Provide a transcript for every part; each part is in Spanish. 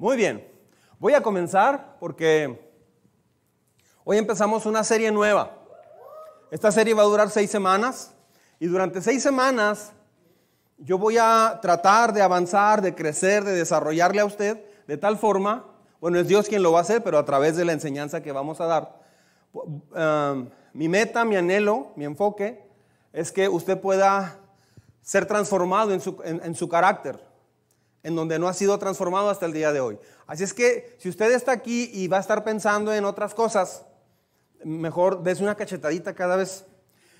Muy bien, voy a comenzar porque hoy empezamos una serie nueva. Esta serie va a durar seis semanas y durante seis semanas yo voy a tratar de avanzar, de crecer, de desarrollarle a usted de tal forma, bueno, es Dios quien lo va a hacer, pero a través de la enseñanza que vamos a dar. Um, mi meta, mi anhelo, mi enfoque es que usted pueda ser transformado en su carácter en donde no ha sido transformado hasta el día de hoy. Así es que si usted está aquí y va a estar pensando en otras cosas, mejor des una cachetadita cada vez.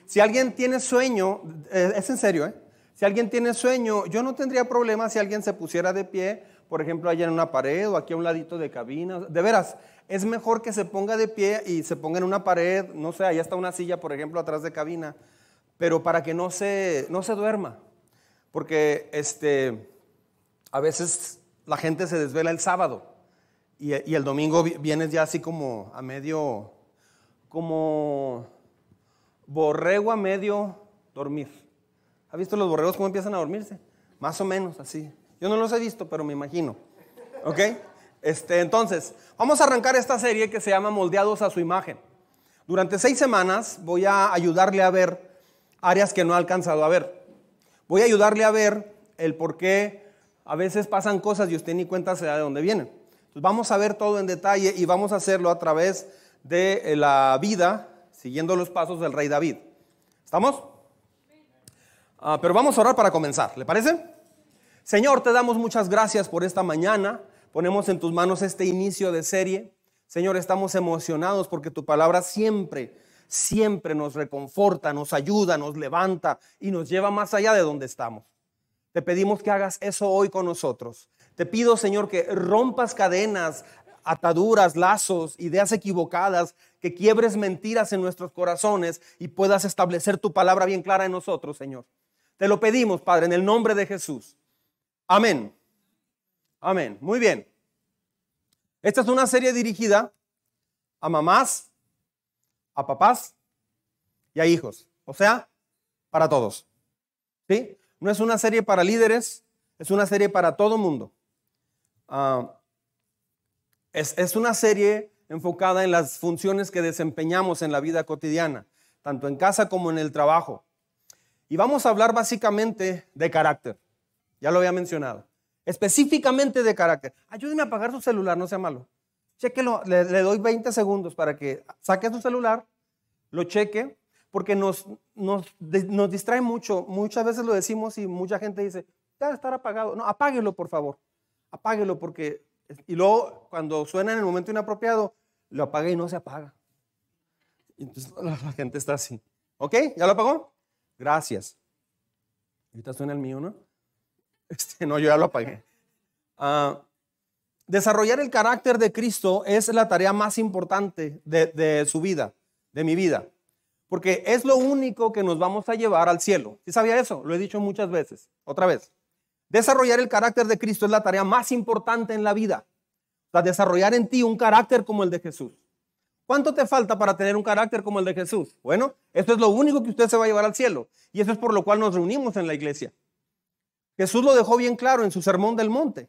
Si alguien tiene sueño, eh, es en serio, ¿eh? Si alguien tiene sueño, yo no tendría problema si alguien se pusiera de pie, por ejemplo, allá en una pared o aquí a un ladito de cabina. De veras, es mejor que se ponga de pie y se ponga en una pared, no sé, allá está una silla, por ejemplo, atrás de cabina, pero para que no se, no se duerma. Porque este, a veces la gente se desvela el sábado y, el domingo vienes ya así como a medio, como borrego a medio dormir. ¿Ha visto los borregos cómo empiezan a dormirse? Más o menos así. Yo no los he visto, pero me imagino. ¿Ok? Este, entonces, vamos a arrancar esta serie que se llama Moldeados a su imagen. Durante seis semanas voy a ayudarle a ver áreas que no ha alcanzado a ver. Voy a ayudarle a ver el por qué a veces pasan cosas y usted ni cuenta se da de dónde vienen. Vamos a ver todo en detalle y vamos a hacerlo a través de eh, la vida, siguiendo los pasos del rey David. ¿Estamos? Ah, pero vamos a orar para comenzar, ¿le parece? Señor, te damos muchas gracias por esta mañana. Ponemos en tus manos este inicio de serie. Señor, estamos emocionados porque tu palabra siempre, siempre nos reconforta, nos ayuda, nos levanta y nos lleva más allá de donde estamos. Te pedimos que hagas eso hoy con nosotros. Te pido, Señor, que rompas cadenas, ataduras, lazos, ideas equivocadas, que quiebres mentiras en nuestros corazones y puedas establecer tu palabra bien clara en nosotros, Señor. Te lo pedimos, Padre, en el nombre de Jesús. Amén. Amén. Muy bien. Esta es una serie dirigida a mamás, a papás y a hijos. O sea, para todos. ¿Sí? No es una serie para líderes, es una serie para todo mundo. Ah, es, es una serie enfocada en las funciones que desempeñamos en la vida cotidiana, tanto en casa como en el trabajo. Y vamos a hablar básicamente de carácter. Ya lo había mencionado. Específicamente de carácter. Ayúdeme a apagar su celular, no sea malo. Chequelo, le, le doy 20 segundos para que saque su celular, lo cheque porque nos, nos, nos, distrae mucho. Muchas veces lo decimos y mucha gente dice, debe estar apagado. No, apáguelo, por favor. Apáguelo porque... Y luego, cuando suena en el momento inapropiado, lo apaga y no se apaga. Entonces la, gente está así. ¿Ok? ¿Ya lo apagó? Gracias. Ahorita suena el mío, ¿no? Este, no, yo ya lo apagué. Ah, desarrollar el carácter de Cristo es la tarea más importante de, de su vida, de mi vida porque es lo único que nos vamos a llevar al cielo. ¿Sí sabía eso? Lo he dicho muchas veces. Otra vez. Desarrollar el carácter de Cristo es la tarea más importante en la vida. O sea, desarrollar en ti un carácter como el de Jesús. ¿Cuánto te falta para tener un carácter como el de Jesús? Bueno, esto es lo único que usted se va a llevar al cielo. Y eso es por lo cual nos reunimos en la iglesia. Jesús lo dejó bien claro en su sermón del monte.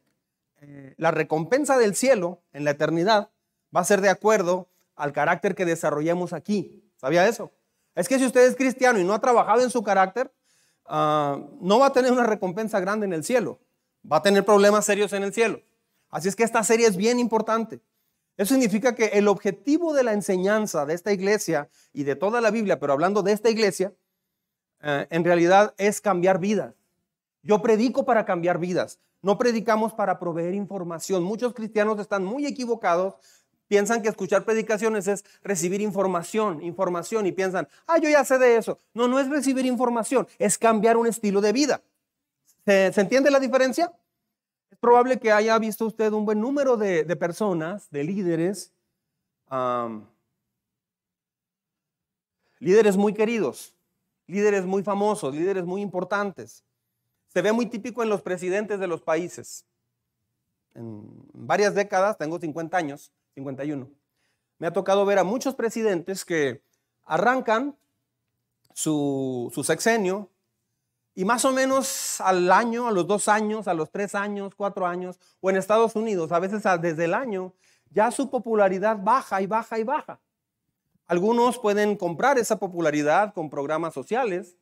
Eh, la recompensa del cielo en la eternidad va a ser de acuerdo al carácter que desarrollemos aquí. ¿Sabía eso? Es que si usted es cristiano y no ha trabajado en su carácter, ah, no va a tener una recompensa grande en el cielo. Va a tener problemas serios en el cielo. Así es que esta serie es bien importante. Eso significa que el objetivo de la enseñanza de esta iglesia y de toda la Biblia, pero hablando de esta iglesia, eh, en realidad es cambiar vidas. Yo predico para cambiar vidas. No predicamos para proveer información. Muchos cristianos están muy equivocados Piensan que escuchar predicaciones es recibir información, información y piensan, ah, yo ya sé de eso. No, no es recibir información, es cambiar un estilo de vida. ¿Se, entiende la diferencia? Es probable que haya visto usted un buen número de, personas, de líderes, líderes muy queridos, líderes muy famosos, líderes muy importantes. Se ve muy típico en los presidentes de los países. En varias décadas, tengo 50 años, 51. Me ha tocado ver a muchos presidentes que arrancan su, sexenio y más o menos al año, a los dos años, a los tres años, cuatro años, o en Estados Unidos, a veces desde el año, ya su popularidad baja y baja y baja. Algunos pueden comprar esa popularidad con programas sociales,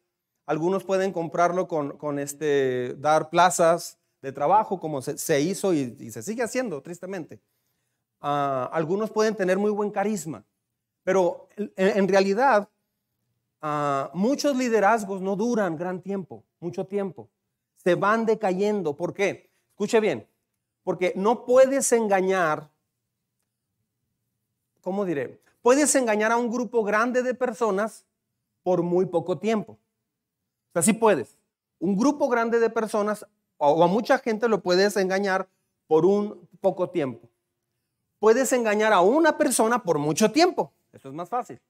algunos pueden comprarlo con, este, dar plazas de trabajo como se, hizo y, se sigue haciendo, tristemente. Ah, algunos pueden tener muy buen carisma, pero en realidad Ah, muchos liderazgos no duran gran tiempo, mucho tiempo. Se van decayendo. ¿Por qué? Escuche bien, porque no puedes engañar, ¿cómo diré? Puedes engañar a un grupo grande de personas por muy poco tiempo. O sea, puedes. Un grupo grande de personas o a mucha gente lo puedes engañar por un poco tiempo. Puedes engañar a una persona por mucho tiempo. Eso es más fácil.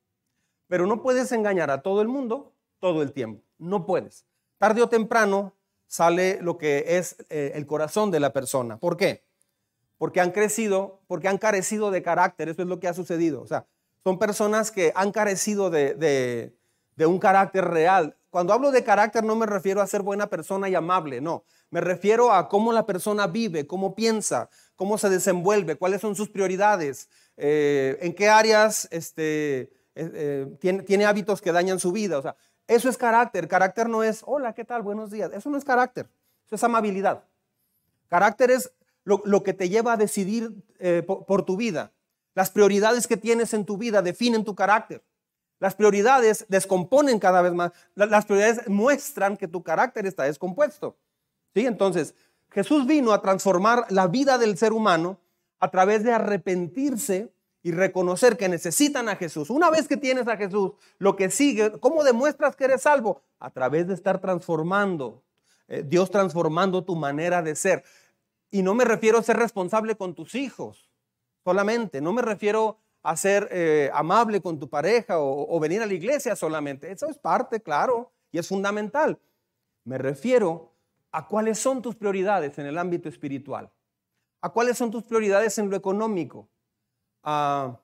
Pero no puedes engañar a todo el mundo todo el tiempo. No puedes. Tarde o temprano sale lo que es eh, el corazón de la persona. ¿Por qué? Porque han crecido, porque han carecido de carácter. Eso es lo que ha sucedido. O sea, son personas que han carecido de, de un carácter real. Cuando hablo de carácter no me refiero a ser buena persona y amable, no. Me refiero a cómo la persona vive, cómo piensa, cómo se desenvuelve, cuáles son sus prioridades, eh, en qué áreas este, eh, tiene, hábitos que dañan su vida. O sea, eso es carácter. Carácter no es, hola, ¿qué tal? Buenos días. Eso no es carácter. Eso es amabilidad. Carácter es lo, que te lleva a decidir eh, por, tu vida. Las prioridades que tienes en tu vida definen tu carácter. Las prioridades descomponen cada vez más. Las prioridades muestran que tu carácter está descompuesto. ¿Sí? Entonces, Jesús vino a transformar la vida del ser humano a través de arrepentirse y reconocer que necesitan a Jesús. Una vez que tienes a Jesús, lo que sigue, ¿cómo demuestras que eres salvo? A través de estar transformando, eh, Dios transformando tu manera de ser. Y no me refiero a ser responsable con tus hijos solamente, no me refiero a ser eh, amable con tu pareja o, o venir a la iglesia solamente. Eso es parte, claro, y es fundamental. Me refiero a cuáles son tus prioridades en el ámbito espiritual, a cuáles son tus prioridades en lo económico, a,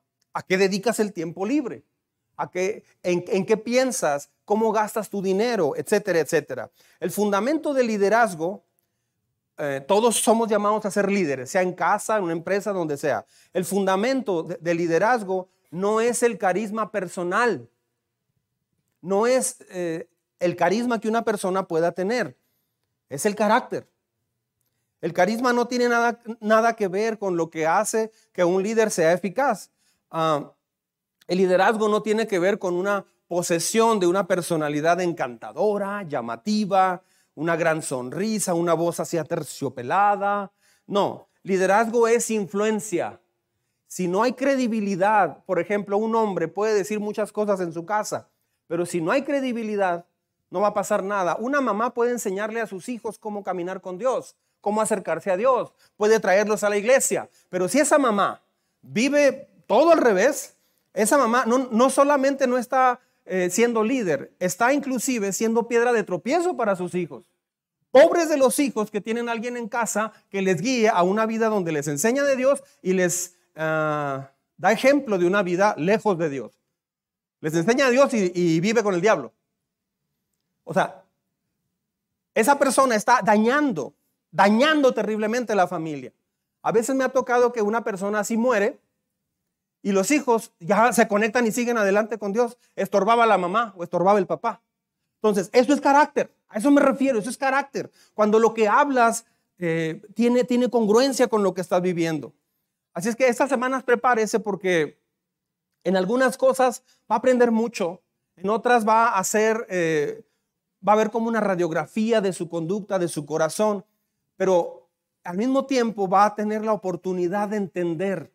qué dedicas el tiempo libre, a qué, en, qué piensas, cómo gastas tu dinero, etcétera, etcétera. El fundamento del liderazgo, eh, todos somos llamados a ser líderes, sea en casa, en una empresa, donde sea. El fundamento del liderazgo no es el carisma personal, no es eh, el carisma que una persona pueda tener, es el carácter. El carisma no tiene nada, nada que ver con lo que hace que un líder sea eficaz. Ah, el liderazgo no tiene que ver con una posesión de una personalidad encantadora, llamativa, una gran sonrisa, una voz así aterciopelada. No, liderazgo es influencia. Si no hay credibilidad, por ejemplo, un hombre puede decir muchas cosas en su casa, pero si no hay credibilidad, no va a pasar nada. Una mamá puede enseñarle a sus hijos cómo caminar con Dios, cómo acercarse a Dios, puede traerlos a la iglesia. Pero si esa mamá vive todo al revés, esa mamá no, solamente no está eh, siendo líder, está inclusive siendo piedra de tropiezo para sus hijos. Pobres de los hijos que tienen a alguien en casa que les guíe a una vida donde les enseña de Dios y les ah, da ejemplo de una vida lejos de Dios. Les enseña a Dios y vive con el diablo. O sea, esa persona está dañando dañando terriblemente la familia. A veces me ha tocado que una persona así muere y los hijos ya se conectan y siguen adelante con Dios. Estorbaba la mamá o estorbaba el papá. Entonces, eso es carácter. A eso me refiero, eso es carácter. Cuando lo que hablas eh, tiene, tiene congruencia con lo que estás viviendo. Así es que estas semanas prepárese porque en algunas cosas va a aprender mucho, en otras va a hacer, eh, va a ver como una radiografía de su conducta, de su corazón pero al mismo tiempo va a tener la oportunidad de entender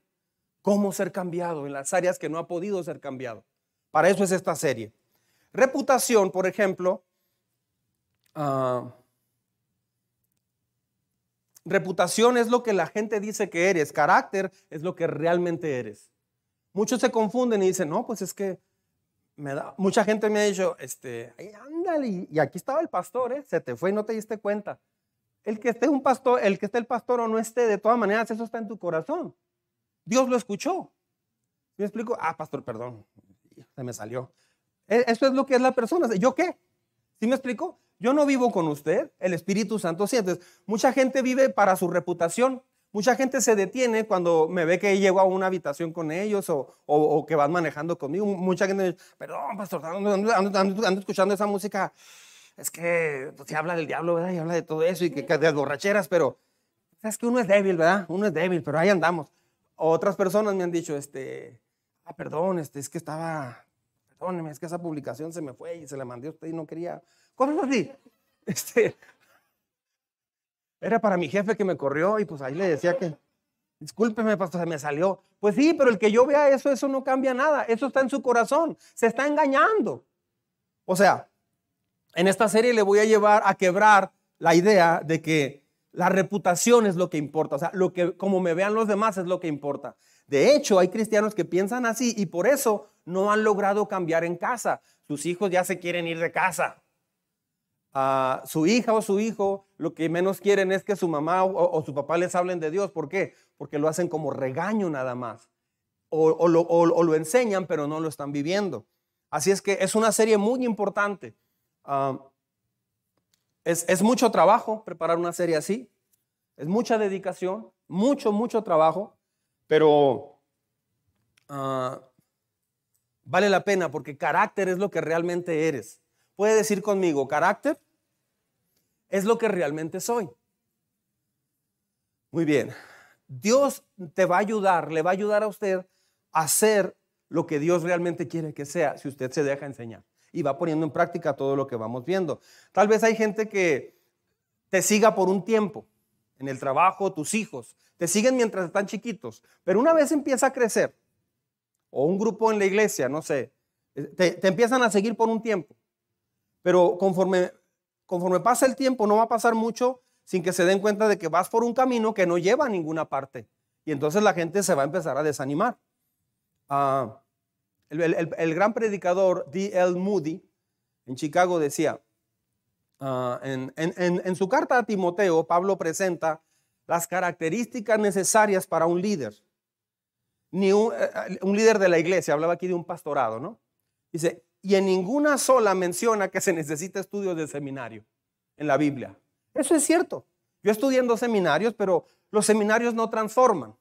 cómo ser cambiado en las áreas que no ha podido ser cambiado. Para eso es esta serie. Reputación, por ejemplo, ah, reputación es lo que la gente dice que eres, carácter es lo que realmente eres. Muchos se confunden y dicen, no, pues es que mucha gente me ha dicho, este, ándale, y aquí estaba el pastor, ¿eh? se te fue y no te diste cuenta el que esté un pastor, el que esté el pastor o no esté, de todas maneras, eso está en tu corazón. Dios lo escuchó. ¿Me explico? Ah, pastor, perdón, se me salió. E, eso es lo que es la persona. ¿Yo qué? ¿Sí me explico? Yo no vivo con usted, el Espíritu Santo sí. Entonces, mucha gente vive para su reputación. Mucha gente se detiene cuando me ve que llego a una habitación con ellos o, que van manejando conmigo. Mucha gente me dice, perdón, pastor, ando, escuchando esa música. Es que pues, se habla del diablo, ¿verdad? Y habla de todo eso y que, de borracheras, pero es que uno es débil, ¿verdad? Uno es débil, pero ahí andamos. Otras personas me han dicho, este, ah, perdón, este, es que estaba, perdóneme, es que esa publicación se me fue y se la mandé a usted y no quería. ¿Cómo así? Este, era para mi jefe que me corrió y pues ahí le decía que, discúlpeme, pastor, se me salió. Pues sí, pero el que yo vea eso, eso no cambia nada. Eso está en su corazón. Se está engañando. O sea, en esta serie le voy a llevar a quebrar la idea de que la reputación es lo que importa. O sea, lo que, como me vean los demás es lo que importa. De hecho, hay cristianos que piensan así y por eso no han logrado cambiar en casa. Sus hijos ya se quieren ir de casa. A su hija o su hijo lo que menos quieren es que su mamá o, su papá les hablen de Dios. ¿Por qué? Porque lo hacen como regaño nada más. O, lo, enseñan, pero no lo están viviendo. Así es que es una serie muy importante. Ah, es, mucho trabajo preparar una serie así. Es mucha dedicación, mucho, mucho trabajo, pero ah, vale la pena porque carácter es lo que realmente eres. Puede decir conmigo, carácter es lo que realmente soy. Muy bien. Dios te va a ayudar, le va a ayudar a usted a hacer lo que Dios realmente quiere que sea si usted se deja enseñar y va poniendo en práctica todo lo que vamos viendo. Tal vez hay gente que te siga por un tiempo en el trabajo, tus hijos, te siguen mientras están chiquitos, pero una vez empieza a crecer, o un grupo en la iglesia, no sé, te, te empiezan a seguir por un tiempo, pero conforme, conforme pasa el tiempo, no va a pasar mucho sin que se den cuenta de que vas por un camino que no lleva a ninguna parte. Y entonces la gente se va a empezar a desanimar. Ah, el, gran predicador D.L. Moody en Chicago decía, ah, en, su carta a Timoteo, Pablo presenta las características necesarias para un líder. Ni un, eh, eh, un, líder de la iglesia, hablaba aquí de un pastorado, ¿no? Dice, y en ninguna sola menciona que se necesita estudios de seminario en la Biblia. Eso es cierto. Yo estudié en dos seminarios, pero los seminarios no transforman.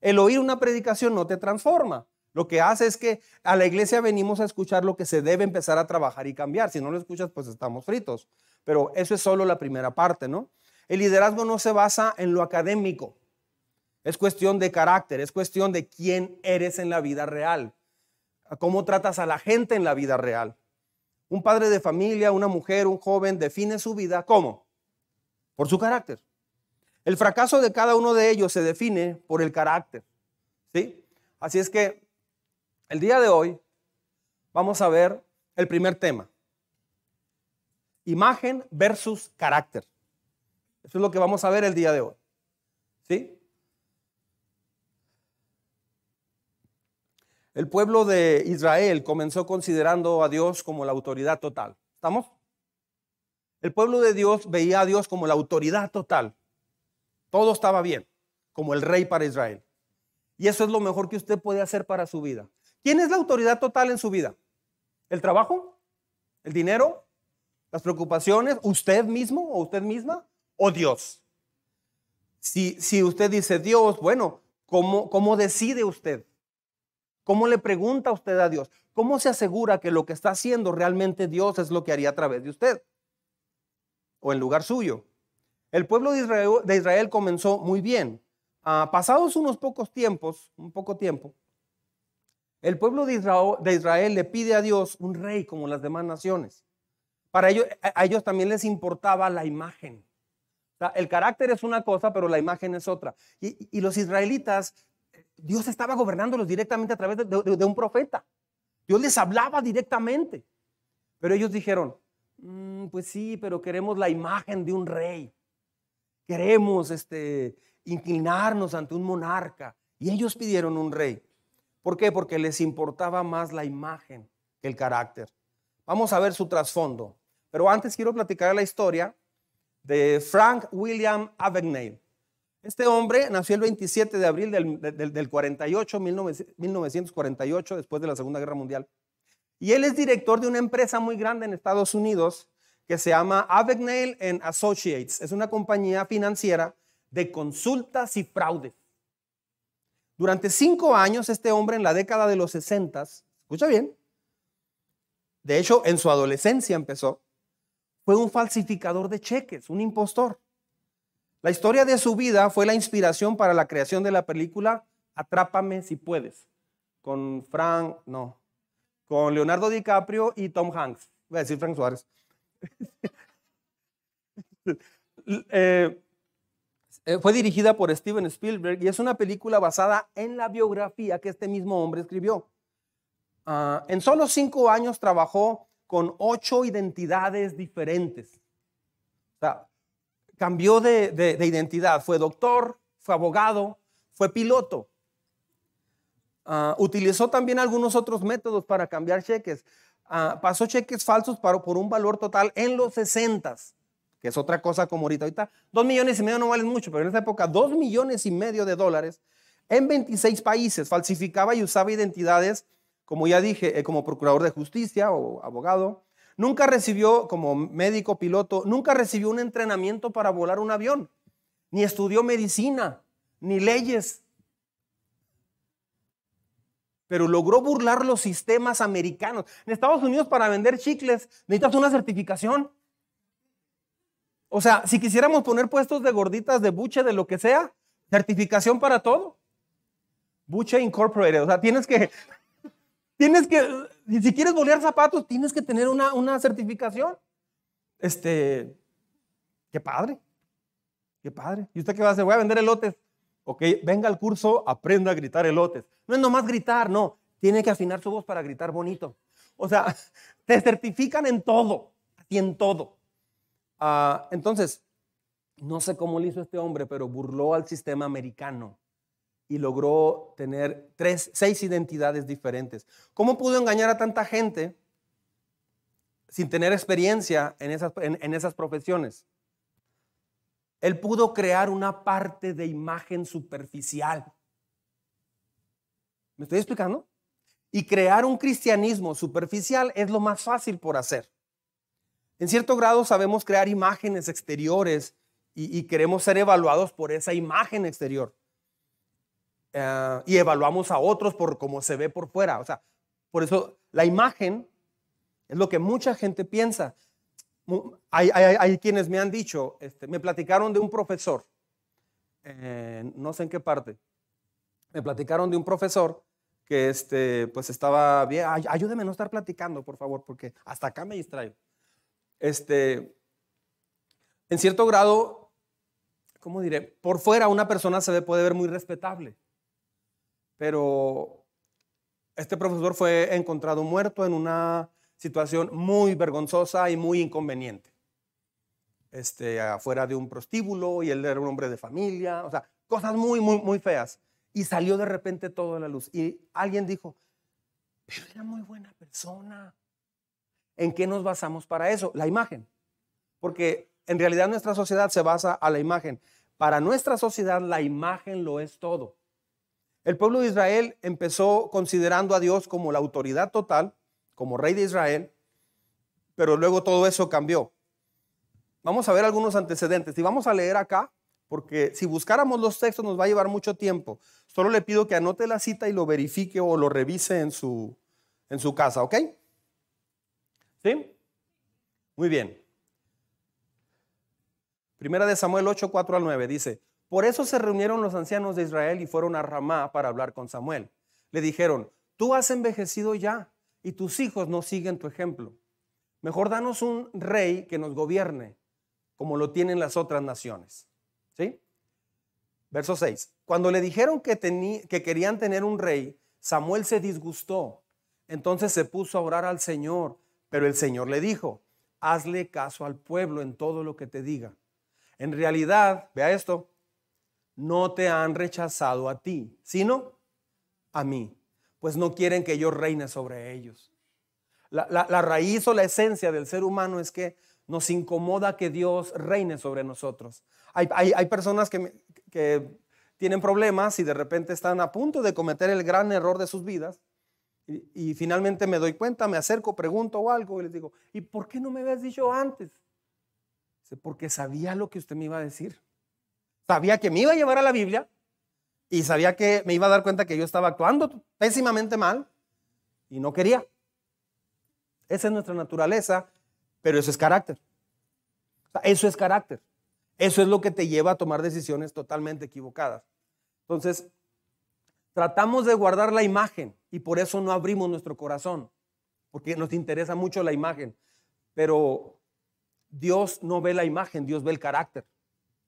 El oír una predicación no te transforma. Lo que hace es que a la iglesia venimos a escuchar lo que se debe empezar a trabajar y cambiar. Si no lo escuchas, pues estamos fritos. Pero eso es solo la primera parte, ¿no? El liderazgo no se basa en lo académico. Es cuestión de carácter, es cuestión de quién eres en la vida real, cómo tratas a la gente en la vida real. Un padre de familia, una mujer, un joven define su vida ¿cómo? Por su carácter. El fracaso de cada uno de ellos se define por el carácter. ¿Sí? Así es que el día de hoy vamos a ver el primer tema. Imagen versus carácter. Eso es lo que vamos a ver el día de hoy. ¿Sí? El pueblo de Israel comenzó considerando a Dios como la autoridad total. ¿Estamos? El pueblo de Dios veía a Dios como la autoridad total. Todo estaba bien, como el rey para Israel. Y eso es lo mejor que usted puede hacer para su vida. ¿Quién es la autoridad total en su vida? ¿El trabajo? ¿El dinero? ¿Las preocupaciones? ¿Usted mismo o usted misma? ¿O Dios? Si, si usted dice Dios, bueno, ¿cómo, ¿cómo decide usted? ¿Cómo le pregunta usted a Dios? ¿Cómo se asegura que lo que está haciendo realmente Dios es lo que haría a través de usted? O en lugar suyo. El pueblo de Israel, comenzó muy bien. Ah, pasados unos pocos tiempos, un poco tiempo, el pueblo de Israel, le pide a Dios un rey como las demás naciones. Para ellos, a ellos también les importaba la imagen. el carácter es una cosa, pero la imagen es otra. Y, los israelitas, Dios estaba gobernándolos directamente a través de, un profeta. Dios les hablaba directamente. Pero ellos dijeron, mm, pues sí, pero queremos la imagen de un rey. Queremos este, inclinarnos ante un monarca. Y ellos pidieron un rey. ¿Por qué? Porque les importaba más la imagen que el carácter. Vamos a ver su trasfondo. Pero antes quiero platicar la historia de Frank William Abagnale. Este hombre nació el 27 de abril del, 48, 1948, después de la Segunda Guerra Mundial. Y él es director de una empresa muy grande en Estados Unidos que se llama Abagnale and Associates. Es una compañía financiera de consultas y fraudes. Durante cinco años, este hombre en la década de los 60, escucha bien, de hecho, en su adolescencia empezó, fue un falsificador de cheques, un impostor. La historia de su vida fue la inspiración para la creación de la película Atrápame si puedes, con Frank, no, con Leonardo DiCaprio y Tom Hanks. Voy a decir Frank Suárez. Eh, fue dirigida por Steven Spielberg y es una película basada en la biografía que este mismo hombre escribió. Ah, en solo cinco años trabajó con ocho identidades diferentes. Cambió de, identidad. Fue doctor, fue abogado, fue piloto. Ah, utilizó también algunos otros métodos para cambiar cheques. Ah, pasó cheques falsos para, por un valor total en los 60, que es otra cosa como ahorita. Ahorita dos millones y medio no valen mucho, pero en esa época dos millones y medio de dólares en 26 países. Falsificaba y usaba identidades como ya dije, eh, como procurador de justicia o abogado. Nunca recibió, como médico piloto, nunca recibió un entrenamiento para volar un avión, ni estudió medicina, ni leyes. Pero logró burlar los sistemas americanos. En Estados Unidos para vender chicles necesitas una certificación. O sea, si quisiéramos poner puestos de gorditas, de buche, de lo que sea, certificación para todo. Buche Incorporated. O sea, tienes que Tienes que, si quieres bolear zapatos, tienes que tener una, una certificación. Este, qué padre, qué padre. ¿Y usted qué va a hacer? Voy a vender elotes. Ok, venga al curso, aprenda a gritar elotes. No es nomás gritar, no. Tiene que afinar su voz para gritar bonito. O sea, te certifican en todo, y en todo. Ah, entonces, no sé cómo lo hizo este hombre, pero burló al sistema americano y logró tener tres, seis identidades diferentes. ¿Cómo pudo engañar a tanta gente sin tener experiencia en esas, en, esas profesiones? Él pudo crear una parte de imagen superficial. ¿Me estoy explicando? Y crear un cristianismo superficial es lo más fácil por hacer. En cierto grado sabemos crear imágenes exteriores y queremos ser evaluados por esa imagen exterior. Eh, y evaluamos a otros por cómo se ve por fuera. O sea, por eso la imagen es lo que mucha gente piensa. Hay, quienes me han dicho, este, me platicaron de un profesor, eh, no sé en qué parte, me platicaron de un profesor que este, pues estaba bien, ayúdeme a no estar platicando, por favor, porque hasta acá me distraigo. Este, en cierto grado, ¿cómo diré? Por fuera una persona se puede ver muy respetable pero este profesor fue encontrado muerto en una situación muy vergonzosa y muy inconveniente. Este, afuera de un prostíbulo y él era un hombre de familia, o sea, cosas muy, muy, muy feas. Y salió de repente todo a la luz. Y alguien dijo, pero era muy buena persona. ¿En qué nos basamos para eso? La imagen. Porque en realidad nuestra sociedad se basa a la imagen. Para nuestra sociedad la imagen lo es todo. El pueblo de Israel empezó considerando a Dios como la autoridad total, como rey de Israel, pero luego todo eso cambió. Vamos a ver algunos antecedentes y vamos a leer acá, porque si buscáramos los textos nos va a llevar mucho tiempo. Solo le pido que anote la cita y lo verifique o lo revise en su, en su casa, ¿ok? ¿Sí? Muy bien. Primera de Samuel 8, 4 al 9 dice, por eso se reunieron los ancianos de Israel y fueron a Ramá para hablar con Samuel. Le dijeron, tú has envejecido ya y tus hijos no siguen tu ejemplo. Mejor danos un rey que nos gobierne, como lo tienen las otras naciones. ¿Sí? Verso 6. Cuando le dijeron que, que querían tener un rey, Samuel se disgustó. Entonces se puso a orar al Señor, pero el Señor le dijo, hazle caso al pueblo en todo lo que te diga. En realidad, vea esto, no te han rechazado a ti, sino a mí, pues no quieren que yo reine sobre ellos. La, raíz o la esencia del ser humano es que nos incomoda que Dios reine sobre nosotros. Hay, personas que, tienen problemas y de repente están a punto de cometer el gran error de sus vidas. Y, finalmente me doy cuenta, me acerco, pregunto o algo y les digo, ¿y por qué no me habías dicho antes? Porque sabía lo que usted me iba a decir. Sabía que me iba a llevar a la Biblia y sabía que me iba a dar cuenta que yo estaba actuando pésimamente mal y no quería. Esa es nuestra naturaleza, pero eso es carácter. eso es carácter. Eso es lo que te lleva a tomar decisiones totalmente equivocadas. Entonces, tratamos de guardar la imagen y por eso no abrimos nuestro corazón, porque nos interesa mucho la imagen. Pero Dios no ve la imagen, Dios ve el carácter.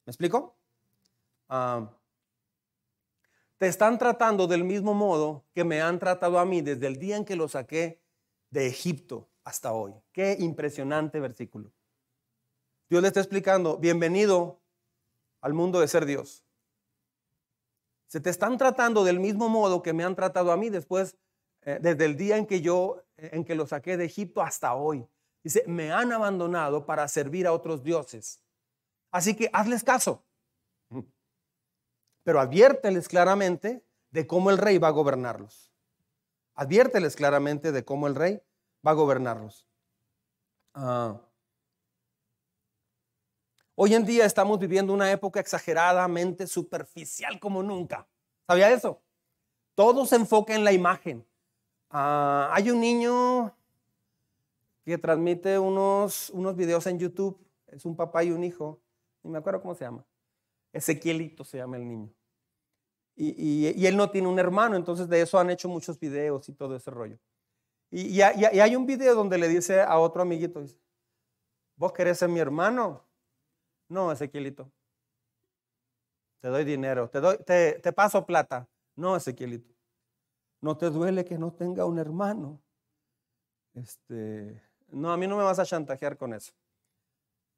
¿Me explico? Ah, te están tratando del mismo modo que me han tratado a mí desde el día en que lo saqué de Egipto hasta hoy. Qué impresionante versículo. Dios le está explicando, bienvenido al mundo de ser Dios. Se te están tratando del mismo modo que me han tratado a mí después, eh, desde el día en que yo, en que lo saqué de Egipto hasta hoy. Dice, me han abandonado para servir a otros dioses. Así que hazles caso. Pero adviérteles claramente de cómo el rey va a gobernarlos. Adviérteles claramente de cómo el rey va a gobernarlos. Ah. Hoy en día estamos viviendo una época exageradamente superficial como nunca. ¿Sabía eso? Todo se enfoca en la imagen. Ah, hay un niño que transmite unos, unos videos en YouTube. Es un papá y un hijo. Ni me acuerdo cómo se llama. Ezequielito se llama el niño. Y, él no tiene un hermano, entonces de eso han hecho muchos videos y todo ese rollo. Y, y hay un video donde le dice a otro amiguito, ¿vos querés ser mi hermano? No, Ezequielito. Te doy dinero, te, doy, te, te paso plata. No, Ezequielito. No te duele que no tenga un hermano. Este, no, a mí no me vas a chantajear con eso.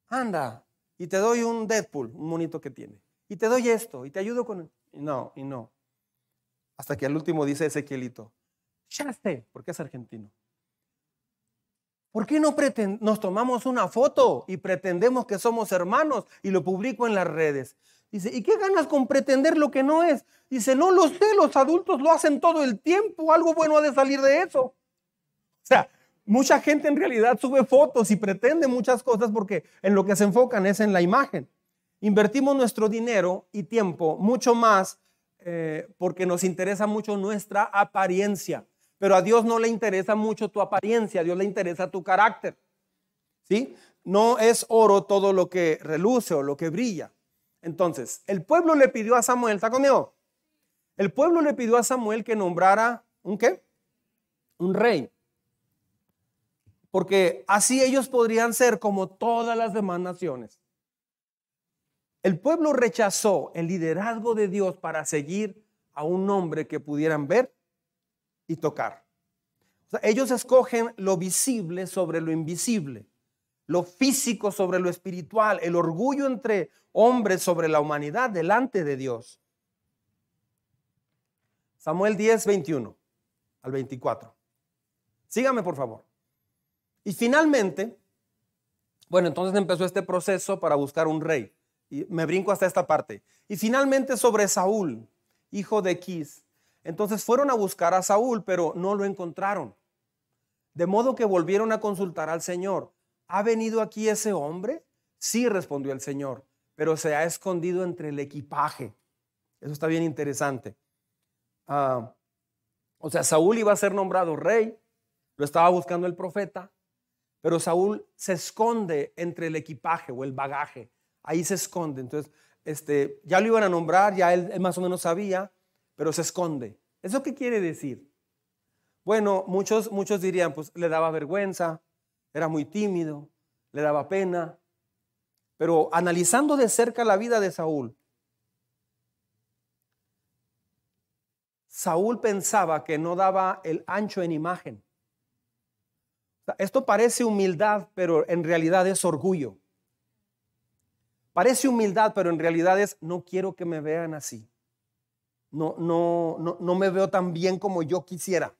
Anda, y te doy un Deadpool, un monito que tiene. Y te doy esto, y te ayudo con... no, y no. Hasta que al último dice Ezequielito, sé, porque es argentino. ¿Por qué no nos tomamos una foto y pretendemos que somos hermanos y lo publico en las redes? Dice, ¿y qué ganas con pretender lo que no es? Dice, no lo sé, los adultos lo hacen todo el tiempo, algo bueno ha de salir de eso. O sea, mucha gente en realidad sube fotos y pretende muchas cosas porque en lo que se enfocan es en la imagen. Invertimos nuestro dinero y tiempo mucho más eh, porque nos interesa mucho nuestra apariencia. Pero a Dios no le interesa mucho tu apariencia, a Dios le interesa tu carácter. ¿Sí? No es oro todo lo que reluce o lo que brilla. Entonces, el pueblo le pidió a Samuel, ¿está conmigo? El pueblo le pidió a Samuel que nombrara un qué? Un rey. Porque así ellos podrían ser como todas las demás naciones. El pueblo rechazó el liderazgo de Dios para seguir a un hombre que pudieran ver y tocar. ellos escogen lo visible sobre lo invisible, lo físico sobre lo espiritual, el orgullo entre hombres sobre la humanidad delante de Dios. Samuel 10, 21 al 24. Sígame, por favor. Y finalmente, bueno, entonces empezó este proceso para buscar un rey. Y me brinco hasta esta parte. Y finalmente sobre Saúl, hijo de Quis, entonces fueron a buscar a Saúl, pero no lo encontraron. De modo que volvieron a consultar al Señor. ¿Ha venido aquí ese hombre? Sí, respondió el Señor, pero se ha escondido entre el equipaje. Eso está bien interesante. Ah, o sea, Saúl iba a ser nombrado rey, lo estaba buscando el profeta, pero Saúl se esconde entre el equipaje o el bagaje. Ahí se esconde. Entonces, este, ya lo iban a nombrar, ya él más o menos sabía, pero se esconde. ¿Eso qué quiere decir? Bueno, muchos, muchos dirían, pues le daba vergüenza, era muy tímido, le daba pena. Pero analizando de cerca la vida de Saúl, Saúl pensaba que no daba el ancho en imagen. Esto parece humildad, pero en realidad es orgullo. Parece humildad, pero en realidad es no quiero que me vean así no, no, no, me veo tan bien como yo quisiera.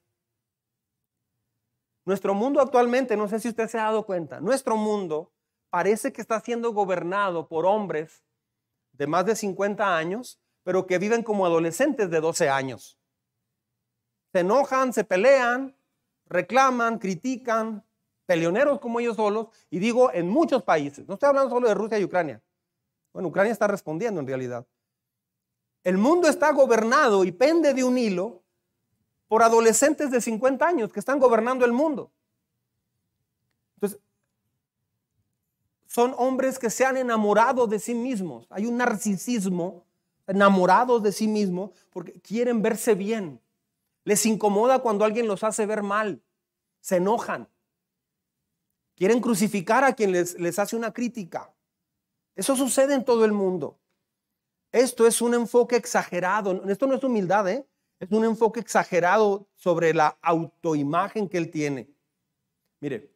Nuestro mundo actualmente, no sé si usted se ha dado cuenta, nuestro mundo parece que está siendo gobernado por hombres de más de 50 años, pero que viven como adolescentes de 12 años. Se enojan, se pelean, reclaman, critican, peleoneros como ellos solos, y digo en muchos países, no estoy hablando solo de Rusia y Ucrania. Bueno, Ucrania está respondiendo en realidad. El mundo está gobernado y pende de un hilo por adolescentes de 50 años que están gobernando el mundo. Entonces, son hombres que se han enamorado de sí mismos. Hay un narcisismo, enamorados de sí mismos, porque quieren verse bien. Les incomoda cuando alguien los hace ver mal. Se enojan. Quieren crucificar a quien les, les hace una crítica. Eso sucede en todo el mundo. Esto es un enfoque exagerado. Esto no es humildad, ¿eh? es un enfoque exagerado sobre la autoimagen que él tiene. Mire,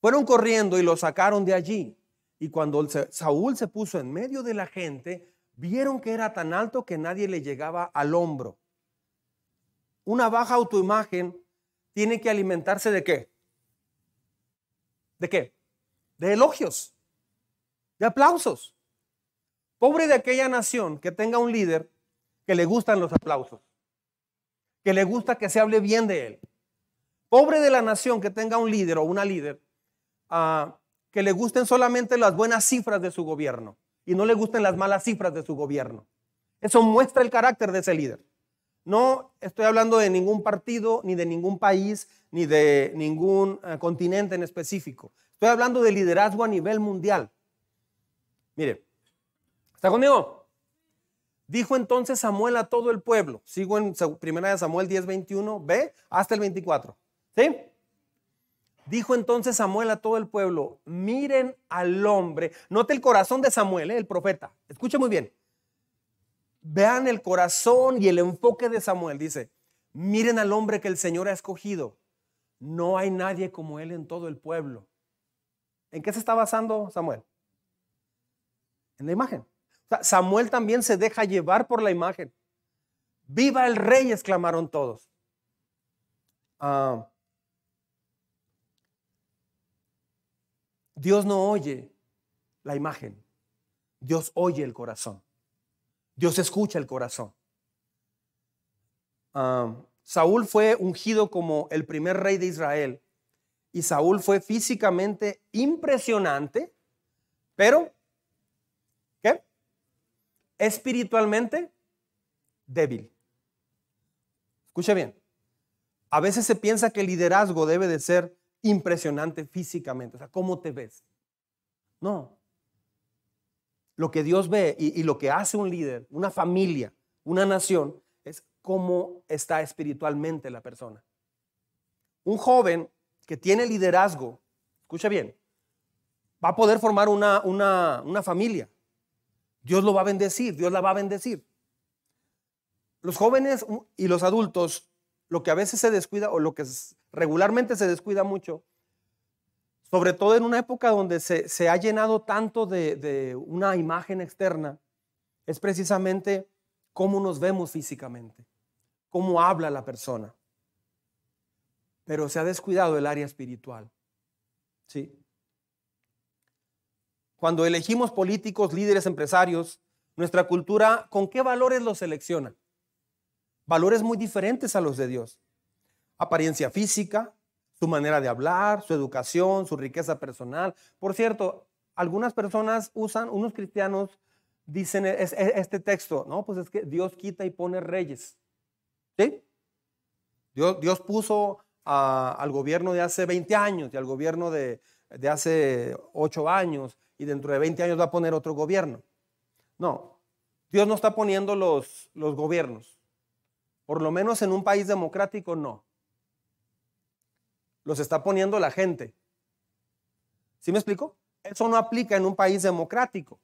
fueron corriendo y lo sacaron de allí. Y cuando Saúl se puso en medio de la gente, vieron que era tan alto que nadie le llegaba al hombro. Una baja autoimagen tiene que alimentarse de qué? ¿De qué? De elogios, de aplausos. Pobre de aquella nación que tenga un líder que le gustan los aplausos, que le gusta que se hable bien de él. Pobre de la nación que tenga un líder o una líder ah, que le gusten solamente las buenas cifras de su gobierno y no le gusten las malas cifras de su gobierno. Eso muestra el carácter de ese líder. No estoy hablando de ningún partido, ni de ningún país, ni de ningún eh, continente en específico. Estoy hablando de liderazgo a nivel mundial. Mire, ¿Está conmigo? Dijo entonces Samuel a todo el pueblo. Sigo en primera de Samuel 10, 21, ve hasta el 24. ¿Sí? Dijo entonces Samuel a todo el pueblo, miren al hombre. Note el corazón de Samuel, ¿eh? el profeta. Escuche muy bien. Vean el corazón y el enfoque de Samuel. Dice, miren al hombre que el Señor ha escogido. No hay nadie como él en todo el pueblo. ¿En qué se está basando Samuel? En la imagen. Samuel también se deja llevar por la imagen. Viva el rey, exclamaron todos. Ah, Dios no oye la imagen, Dios oye el corazón. Dios escucha el corazón. Ah, Saúl fue ungido como el primer rey de Israel y Saúl fue físicamente impresionante, pero espiritualmente débil. Escucha bien. A veces se piensa que el liderazgo debe de ser impresionante físicamente. O sea, ¿cómo te ves? No. Lo que Dios ve y, y lo que hace un líder, una familia, una nación, es cómo está espiritualmente la persona. Un joven que tiene liderazgo, escucha bien, va a poder formar una, una, una familia. Dios lo va a bendecir, Dios la va a bendecir. Los jóvenes y los adultos, lo que a veces se descuida o lo que regularmente se descuida mucho, sobre todo en una época donde se, ha llenado tanto de, de una imagen externa, es precisamente cómo nos vemos físicamente, cómo habla la persona. Pero se ha descuidado el área espiritual. ¿Sí? Cuando elegimos políticos, líderes, empresarios, nuestra cultura, ¿con qué valores los selecciona? Valores muy diferentes a los de Dios. Apariencia física, su manera de hablar, su educación, su riqueza personal. Por cierto, algunas personas usan, unos cristianos dicen este texto, no, pues es que Dios quita y pone reyes. ¿Sí? Dios, puso al gobierno de hace 20 años y al gobierno de, de hace 8 años y dentro de 20 años va a poner otro gobierno. No, Dios no está poniendo los, los gobiernos. Por lo menos en un país democrático no. Los está poniendo la gente. ¿Sí me explico? Eso no aplica en un país democrático.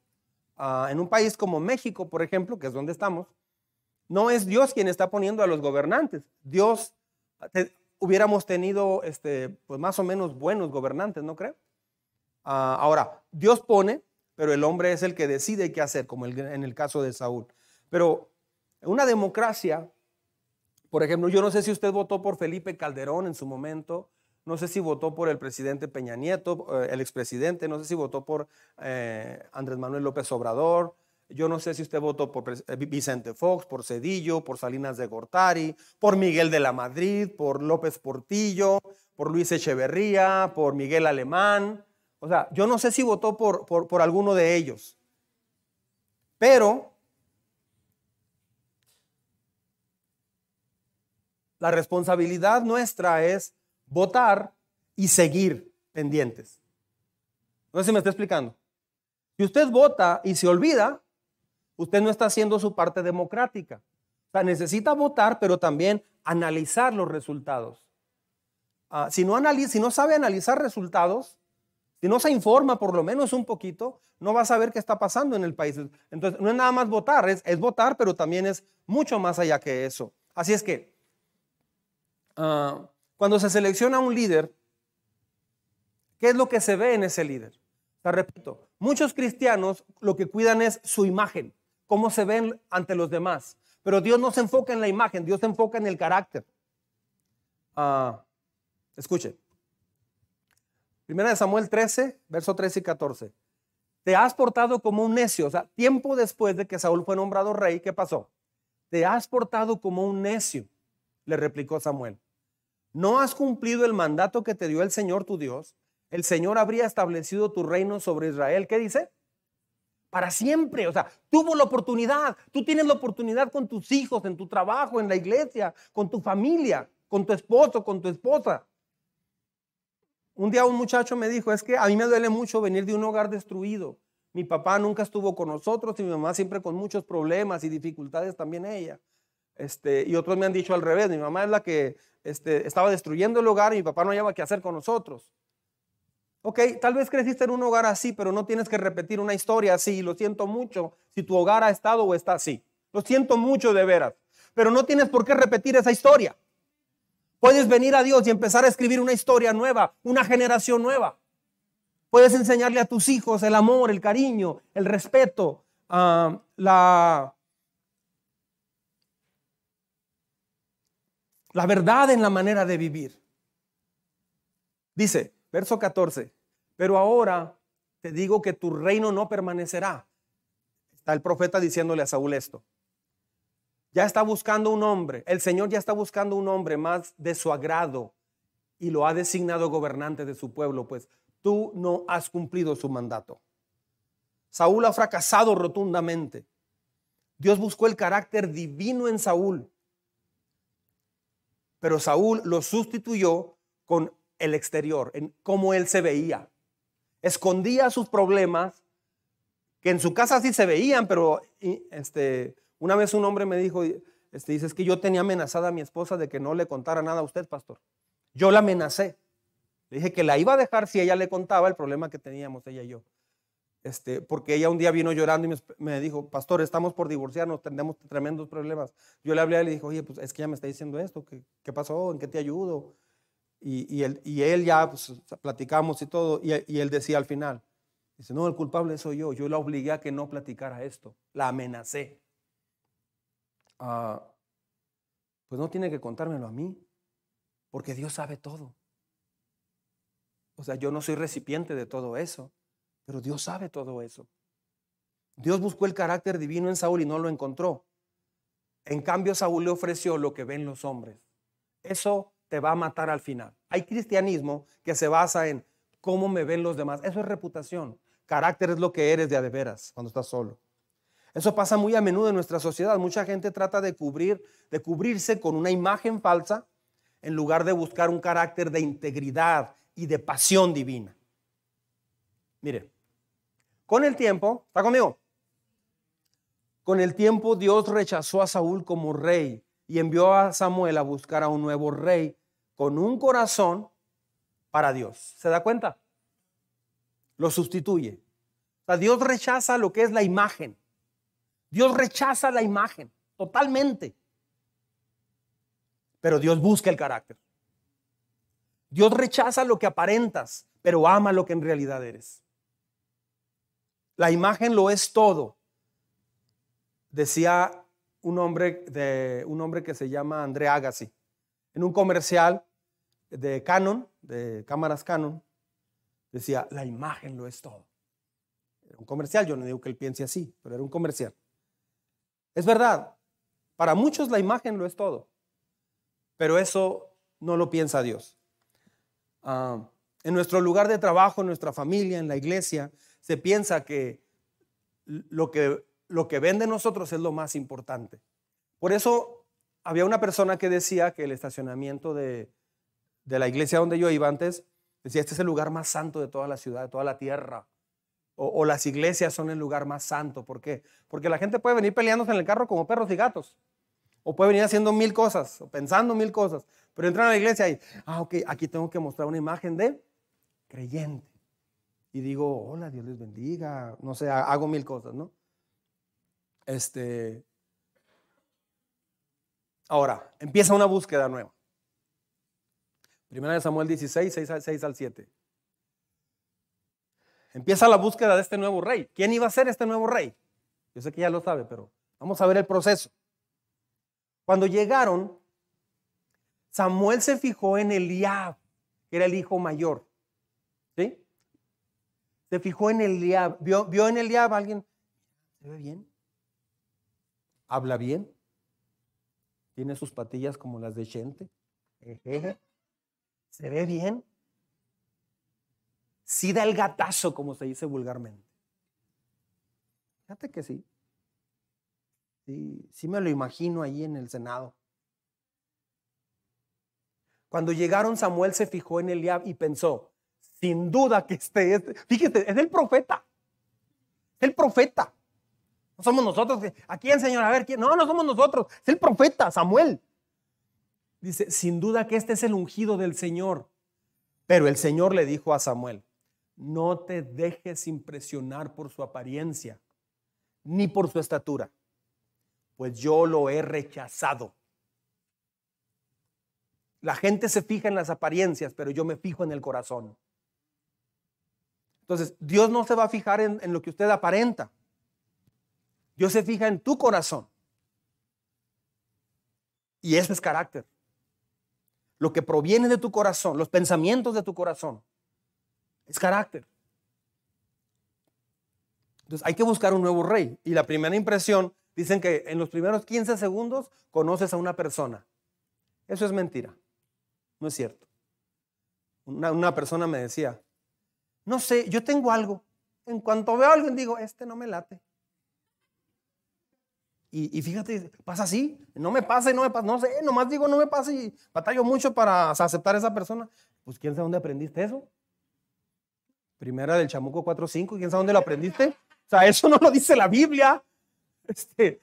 Ah, en un país como México, por ejemplo, que es donde estamos, no es Dios quien está poniendo a los gobernantes. Dios, hubiéramos tenido este, pues más o menos buenos gobernantes, ¿no creo? Ah, ahora, Dios pone, pero el hombre es el que decide qué hacer, como en el caso de Saúl. Pero una democracia, por ejemplo, yo no sé si usted votó por Felipe Calderón en su momento, no sé si votó por el presidente Peña Nieto, eh, el expresidente, no sé si votó por eh, Andrés Manuel López Obrador, yo no sé si usted votó por eh, Vicente Fox, por Cedillo, por Salinas de Gortari, por Miguel de la Madrid, por López Portillo, por Luis Echeverría, por Miguel Alemán. O sea, yo no sé si votó por, por, por alguno de ellos. Pero la responsabilidad nuestra es votar y seguir pendientes. No sé si me está explicando. Si usted vota y se olvida, usted no está haciendo su parte democrática. O sea, necesita votar, pero también analizar los resultados. Ah, si, no si no sabe analizar resultados, si no se informa por lo menos un poquito, no va a saber qué está pasando en el país. Entonces, no es nada más votar, es, votar, pero también es mucho más allá que eso. Así es que, ah, cuando se selecciona un líder, ¿qué es lo que se ve en ese líder? Te repito, muchos cristianos lo que cuidan es su imagen, cómo se ven ante los demás. Pero Dios no se enfoca en la imagen, Dios se enfoca en el carácter. Ah, escuche. Primera de Samuel 13, verso 13 y 14. Te has portado como un necio. O sea, tiempo después de que Saúl fue nombrado rey, ¿qué pasó? Te has portado como un necio, le replicó Samuel. No has cumplido el mandato que te dio el Señor tu Dios. El Señor habría establecido tu reino sobre Israel. ¿Qué dice? Para siempre. O sea, tuvo la oportunidad. Tú tienes la oportunidad con tus hijos, en tu trabajo, en la iglesia, con tu familia, con tu esposo, con tu esposa. Un día un muchacho me dijo, es que a mí me duele mucho venir de un hogar destruido. Mi papá nunca estuvo con nosotros y mi mamá siempre con muchos problemas y dificultades también ella. Este, y otros me han dicho al revés, mi mamá es la que este, estaba destruyendo el hogar y mi papá no hallaba qué hacer con nosotros. Ok, tal vez creciste en un hogar así, pero no tienes que repetir una historia así. Lo siento mucho si tu hogar ha estado o está así. Lo siento mucho de veras. Pero no tienes por qué repetir esa historia. Puedes venir a Dios y empezar a escribir una historia nueva, una generación nueva. Puedes enseñarle a tus hijos el amor, el cariño, el respeto, ah, la, la verdad en la manera de vivir. Dice, verso 14, pero ahora te digo que tu reino no permanecerá. Está el profeta diciéndole a Saúl esto ya está buscando un hombre, el Señor ya está buscando un hombre más de su agrado y lo ha designado gobernante de su pueblo, pues tú no has cumplido su mandato. Saúl ha fracasado rotundamente. Dios buscó el carácter divino en Saúl, pero Saúl lo sustituyó con el exterior, en cómo él se veía. Escondía sus problemas, que en su casa sí se veían, pero este, una vez un hombre me dijo, este, dice, es que yo tenía amenazada a mi esposa de que no le contara nada a usted, pastor. Yo la amenacé. Le dije que la iba a dejar si ella le contaba el problema que teníamos ella y yo. Este, porque ella un día vino llorando y me, dijo, pastor, estamos por divorciarnos, tenemos tremendos problemas. Yo le hablé y le dije, oye, pues es que ella me está diciendo esto, ¿qué, pasó? ¿En qué te ayudo? Y, él, y él, ya pues, platicamos y todo, y, y, él decía al final, dice, no, el culpable soy yo, yo la obligué a que no platicara esto, la amenacé. Ah, pues no tiene que contármelo a mí, porque Dios sabe todo. O sea, yo no soy recipiente de todo eso, pero Dios sabe todo eso. Dios buscó el carácter divino en Saúl y no lo encontró. En cambio, Saúl le ofreció lo que ven los hombres. Eso te va a matar al final. Hay cristianismo que se basa en cómo me ven los demás. Eso es reputación. Carácter es lo que eres de a de veras cuando estás solo. Eso pasa muy a menudo en nuestra sociedad. Mucha gente trata de cubrir, de cubrirse con una imagen falsa en lugar de buscar un carácter de integridad y de pasión divina. Mire, con el tiempo, ¿está conmigo? Con el tiempo Dios rechazó a Saúl como rey y envió a Samuel a buscar a un nuevo rey con un corazón para Dios. ¿Se da cuenta? Lo sustituye. O sea, Dios rechaza lo que es la imagen. Dios rechaza la imagen totalmente. Pero Dios busca el carácter. Dios rechaza lo que aparentas, pero ama lo que en realidad eres. La imagen lo es todo. Decía un hombre, de, un hombre que se llama André Agassi en un comercial de Canon, de cámaras Canon, decía, la imagen lo es todo. Era un comercial, yo no digo que él piense así, pero era un comercial. Es verdad, para muchos la imagen lo es todo, pero eso no lo piensa Dios. ah, en nuestro lugar de trabajo, en nuestra familia, en la iglesia, se piensa que lo que, lo que ven de nosotros es lo más importante. Por eso había una persona que decía que el estacionamiento de, de la iglesia donde yo iba antes, decía, este es el lugar más santo de toda la ciudad, de toda la tierra. O, las iglesias son el lugar más santo. ¿Por qué? Porque la gente puede venir peleándose en el carro como perros y gatos. O puede venir haciendo mil cosas, o pensando mil cosas. Pero entran a la iglesia y, ah, ok, aquí tengo que mostrar una imagen de creyente. Y digo, hola, Dios les bendiga. No sé, hago mil cosas, ¿no? Este. Ahora, empieza una búsqueda nueva. Primera de Samuel 16, 6, 6 al 7. Empieza la búsqueda de este nuevo rey. ¿Quién iba a ser este nuevo rey? Yo sé que ya lo sabe, pero vamos a ver el proceso. Cuando llegaron, Samuel se fijó en Eliab, que era el hijo mayor. ¿Sí? Se fijó en Eliab. ¿Vio, vio en Eliab a alguien? ¿Se ve bien? ¿Habla bien? ¿Tiene sus patillas como las de Chente? ¿Se ve bien? Sí da el gatazo, como se dice vulgarmente. Fíjate que sí. Sí, me lo imagino ahí en el Senado. Cuando llegaron, Samuel se fijó en Eliab y pensó, sin duda que este es, fíjate, es el profeta. Es el profeta. No somos nosotros. ¿A quién, Señor? A ver, ¿quién? No, no somos nosotros. Es el profeta, Samuel. Dice, sin duda que este es el ungido del Señor. Pero el Señor le dijo a Samuel, no te dejes impresionar por su apariencia, ni por su estatura, pues yo lo he rechazado. La gente se fija en las apariencias, pero yo me fijo en el corazón. Entonces, Dios no se va a fijar en, lo que usted aparenta. Dios se fija en tu corazón. Y eso es carácter lo que proviene de tu corazón, los pensamientos de tu corazón, es carácter. Entonces hay que buscar un nuevo rey. Y la primera impresión, dicen que en los primeros 15 segundos conoces a una persona. Eso es mentira. No es cierto. Una, una persona me decía, no sé, yo tengo algo. En cuanto veo a alguien digo, este no me late. Y, fíjate, pasa así, no me pasa y no me pasa, no sé, nomás digo no me pasa y batallo mucho para aceptar a esa persona. Pues quién sabe dónde aprendiste eso. Primera del Chamuco 4.5, quién sabe dónde lo aprendiste. O sea, eso no lo dice la Biblia. Este,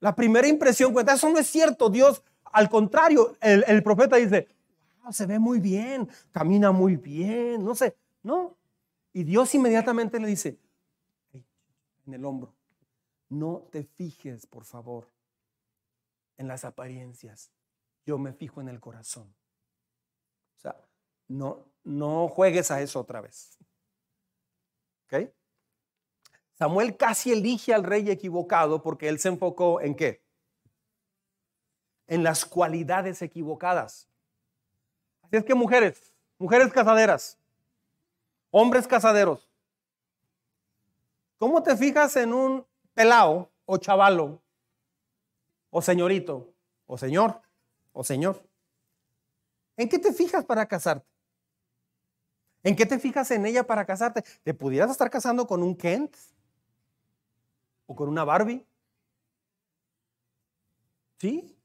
la primera impresión cuenta, eso no es cierto. Dios, al contrario, el, el profeta dice, se ve muy bien, camina muy bien, no sé, no. Y Dios inmediatamente le dice, en el hombro, no te fijes, por favor, en las apariencias. Yo me fijo en el corazón. O sea, no, no juegues a eso otra vez. ¿Ok? Samuel casi elige al rey equivocado porque él se enfocó en qué? En las cualidades equivocadas. Así es que mujeres, mujeres casaderas, hombres casaderos, ¿cómo te fijas en un pelao o chavalo o señorito o señor o señor. ¿En qué te fijas para casarte? ¿En qué te fijas en ella para casarte? ¿Te pudieras estar casando con un Kent? ¿O con una Barbie? ¿Sí?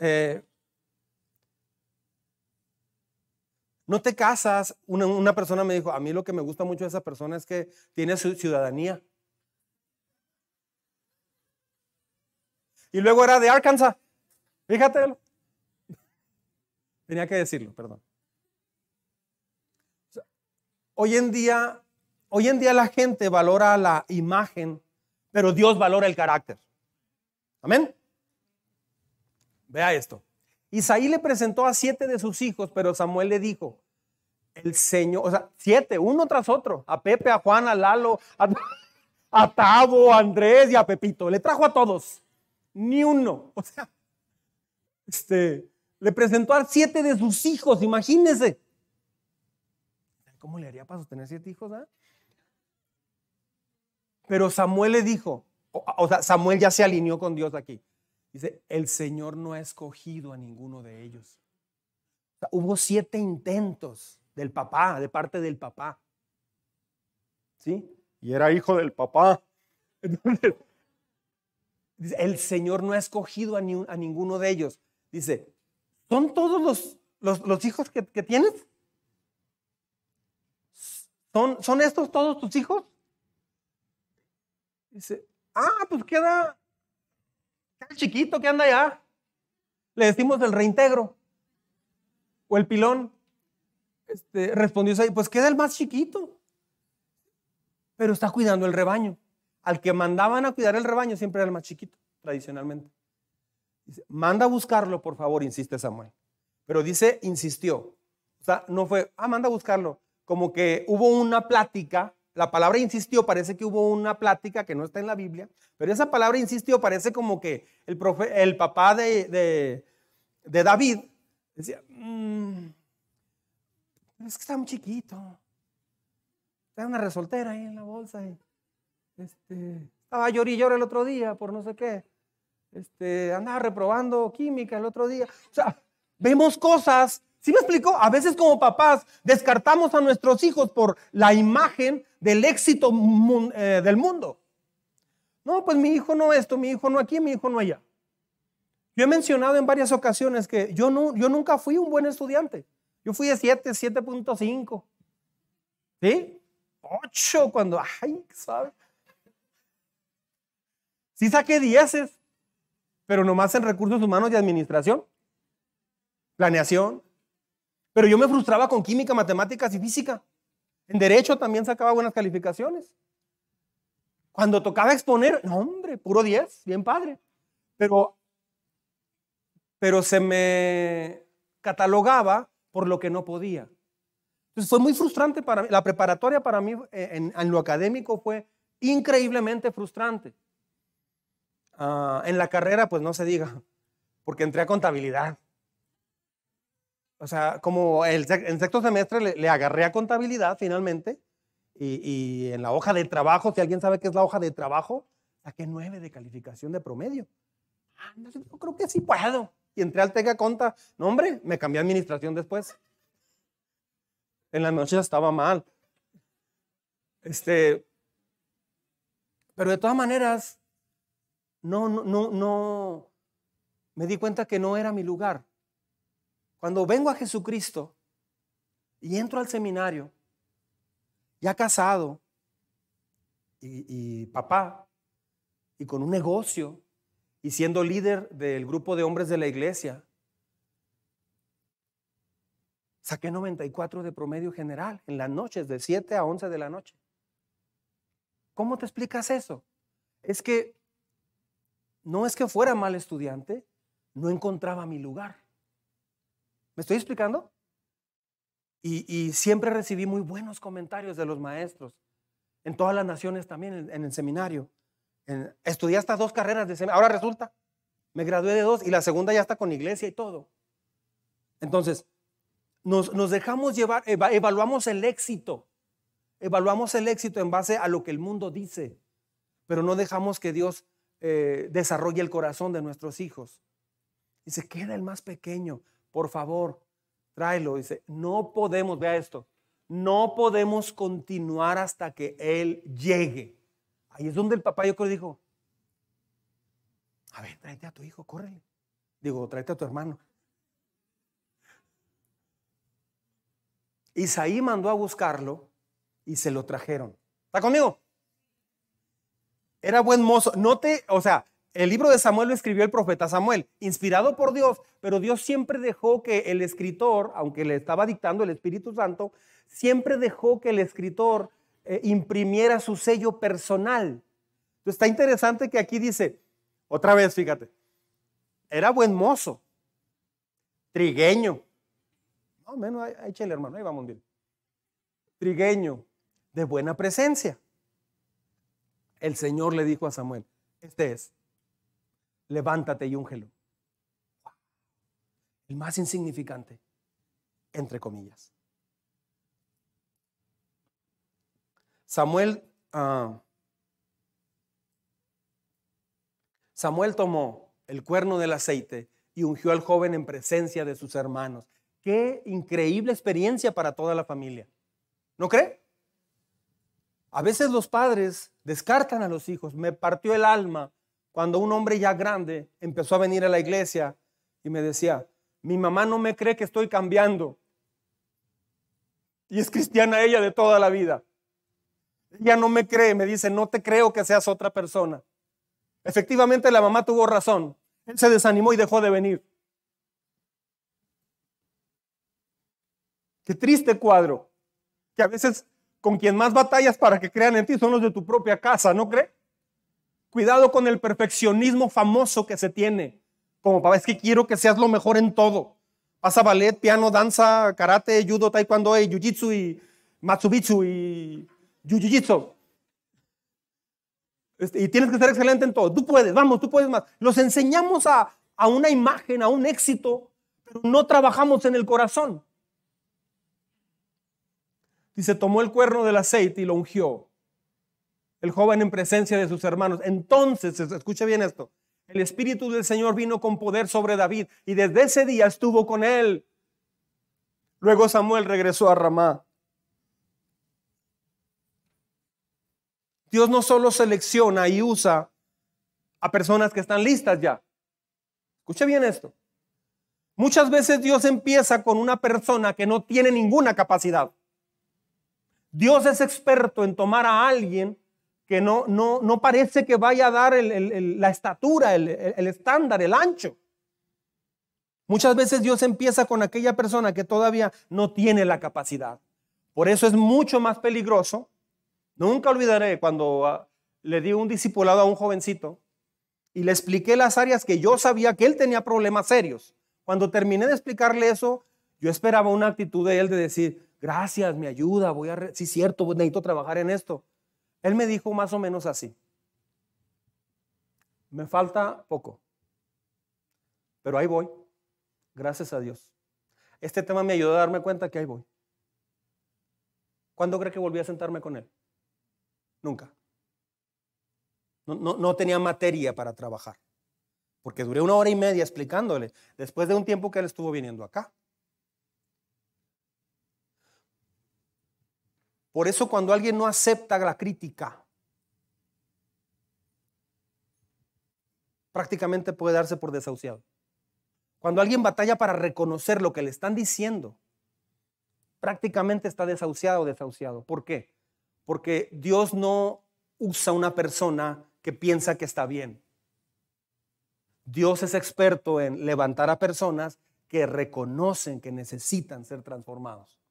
Eh, no te casas. Una, persona me dijo, a mí lo que me gusta mucho de esa persona es que tiene su ciudadanía. Y luego era de Arkansas. Fíjate. Tenía que decirlo, perdón. Hoy en día, hoy en día la gente valora la imagen, pero Dios valora el carácter. Amén. Vea esto. Isaí le presentó a siete de sus hijos, pero Samuel le dijo, el Señor, o sea, siete, uno tras otro, a Pepe, a Juan, a Lalo, a, a Tavo, a Andrés y a Pepito. Le trajo a todos ni uno. O sea, este, le presentó a siete de sus hijos, imagínense. ¿Cómo le haría para sostener siete hijos? Ah? Pero Samuel le dijo, o, sea, Samuel ya se alineó con Dios aquí. Dice, el Señor no ha escogido a ninguno de ellos. hubo siete intentos del papá, de parte del papá. ¿Sí? Y era hijo del papá. Entonces, el Señor no ha escogido a, ninguno de ellos. Dice, ¿son todos los, hijos que, tienes? ¿Son, ¿Son estos todos tus hijos? Dice, ah, pues queda, queda chiquito que anda allá. Le decimos el reintegro o el pilón. Este, respondió pues queda el más chiquito. Pero está cuidando el rebaño. Al que mandaban a cuidar el rebaño siempre era el más chiquito, tradicionalmente. Dice, manda a buscarlo, por favor, insiste Samuel. Pero dice, insistió. O sea, no fue, ah, manda a buscarlo. Como que hubo una plática, la palabra insistió, parece que hubo una plática que no está en la Biblia, pero esa palabra insistió, parece como que el, el papá de, David decía, mm, es que está muy chiquito. Está una resoltera ahí en la bolsa. Y, este, estaba llorando el otro día por no sé qué. Este, andaba reprobando química el otro día. O sea, vemos cosas. ¿Sí me explico? A veces como papás descartamos a nuestros hijos por la imagen del éxito eh, del mundo. No, pues mi hijo no esto, mi hijo no aquí, mi hijo no allá. Yo he mencionado en varias ocasiones que yo, no, yo nunca fui un buen estudiante. Yo fui de 7, 7.5. ¿Sí? 8 cuando, ay, ¿sabes? Sí saqué dieces, pero nomás en recursos humanos y administración, planeación. Pero yo me frustraba con química, matemáticas y física. En derecho también sacaba buenas calificaciones. Cuando tocaba exponer, no hombre, puro 10, bien padre. Pero, pero se me catalogaba por lo que no podía. Entonces fue muy frustrante para mí. La preparatoria para mí eh, en lo académico fue increíblemente frustrante. Ah, en la carrera, pues no se diga, porque entré a contabilidad. O sea, como el, sexto semestre le, agarré a contabilidad finalmente, y, en la hoja de trabajo, si alguien sabe qué es la hoja de trabajo, saqué nueve de calificación de promedio. Ah, creo que sí puedo. Y entré al Tega Conta. No, hombre, me cambié a administración después. En la noche estaba mal. Este, pero de todas maneras, no, no, no, no, me di cuenta que no era mi lugar. Cuando vengo a Jesucristo y entro al seminario, ya casado y, papá, y con un negocio, y siendo líder del grupo de hombres de la iglesia, saqué 94 de promedio general en las noches, de 7 a 11 de la noche. ¿Cómo te explicas eso? Es que no es que fuera mal estudiante, no encontraba mi lugar. ¿Me estoy explicando? Y, siempre recibí muy buenos comentarios de los maestros, en todas las naciones también, en, el seminario. estudié hasta dos carreras de seminario. Ahora resulta, me gradué de dos y la segunda ya está con iglesia y todo. Entonces, nos, dejamos llevar, evaluamos el éxito, evaluamos el éxito en base a lo que el mundo dice, pero no dejamos que Dios eh, desarrolle el corazón de nuestros hijos. Dice, queda el más pequeño, por favor, tráelo. Dice, no podemos, vea esto, no podemos continuar hasta que Él llegue. Ahí es donde el papá yo creo dijo, a ver, tráete a tu hijo, córrele. Digo, tráete a tu hermano. Isaí mandó a buscarlo y se lo trajeron. ¿Está conmigo? Era buen mozo. No te, o sea, el libro de Samuel lo escribió el profeta Samuel, inspirado por Dios, pero Dios siempre dejó que el escritor, aunque le estaba dictando el Espíritu Santo, siempre dejó que el escritor eh, imprimiera su sello personal. Entonces está interesante que aquí dice, otra vez, fíjate, era buen mozo, trigueño. No, menos, échale hermano, ahí vamos bien. Trigueño, de buena presencia el Señor le dijo a Samuel, este es, levántate y úngelo. El más insignificante, entre comillas. Samuel, ah, Samuel tomó el cuerno del aceite y ungió al joven en presencia de sus hermanos. qué increíble experiencia para toda la familia. ¿No cree? A veces los padres descartan a los hijos. Me partió el alma cuando un hombre ya grande empezó a venir a la iglesia y me decía, mi mamá no me cree que estoy cambiando. Y es cristiana ella de toda la vida. Ella no me cree, me dice, no te creo que seas otra persona. Efectivamente la mamá tuvo razón. Él se desanimó y dejó de venir. Qué triste cuadro. Que a veces con quien más batallas para que crean en ti son los de tu propia casa, ¿no cree? Cuidado con el perfeccionismo famoso que se tiene. Como papá, es que quiero que seas lo mejor en todo. Pasa ballet, piano, danza, karate, judo, taekwondo, y jiu-jitsu y matsubitsu y jiu-jitsu. Este, y tienes que ser excelente en todo. Tú puedes, vamos, tú puedes más. Los enseñamos a, a una imagen, a un éxito, pero no trabajamos en el corazón. Dice, tomó el cuerno del aceite y lo ungió. El joven en presencia de sus hermanos. Entonces, escuche bien esto, el Espíritu del Señor vino con poder sobre David y desde ese día estuvo con él. Luego Samuel regresó a Ramá. Dios no solo selecciona y usa a personas que están listas ya. Escuche bien esto. Muchas veces Dios empieza con una persona que no tiene ninguna capacidad. Dios es experto en tomar a alguien que no, no, no parece que vaya a dar la estatura, el, estándar, el ancho. Muchas veces Dios empieza con aquella persona que todavía no tiene la capacidad. Por eso es mucho más peligroso. Nunca olvidaré cuando ah, le di un discipulado a un jovencito y le expliqué las áreas que yo sabía que él tenía problemas serios. Cuando terminé de explicarle eso, yo esperaba una actitud de él de decir, gracias, me ayuda, voy a, sí, cierto, necesito trabajar en esto. Él me dijo más o menos así, me falta poco, pero ahí voy, gracias a Dios. Este tema me ayudó a darme cuenta que ahí voy. ¿Cuándo cree que volví a sentarme con él? Nunca. No, no, no, tenía materia para trabajar, porque duré una hora y media explicándole, después de un tiempo que él estuvo viniendo acá. Por eso cuando alguien no acepta la crítica, prácticamente puede darse por desahuciado. Cuando alguien batalla para reconocer lo que le están diciendo, prácticamente está desahuciado o desahuciado. ¿Por qué? Porque Dios no usa una persona que piensa que está bien. Dios es experto en levantar a personas que reconocen que necesitan ser transformados.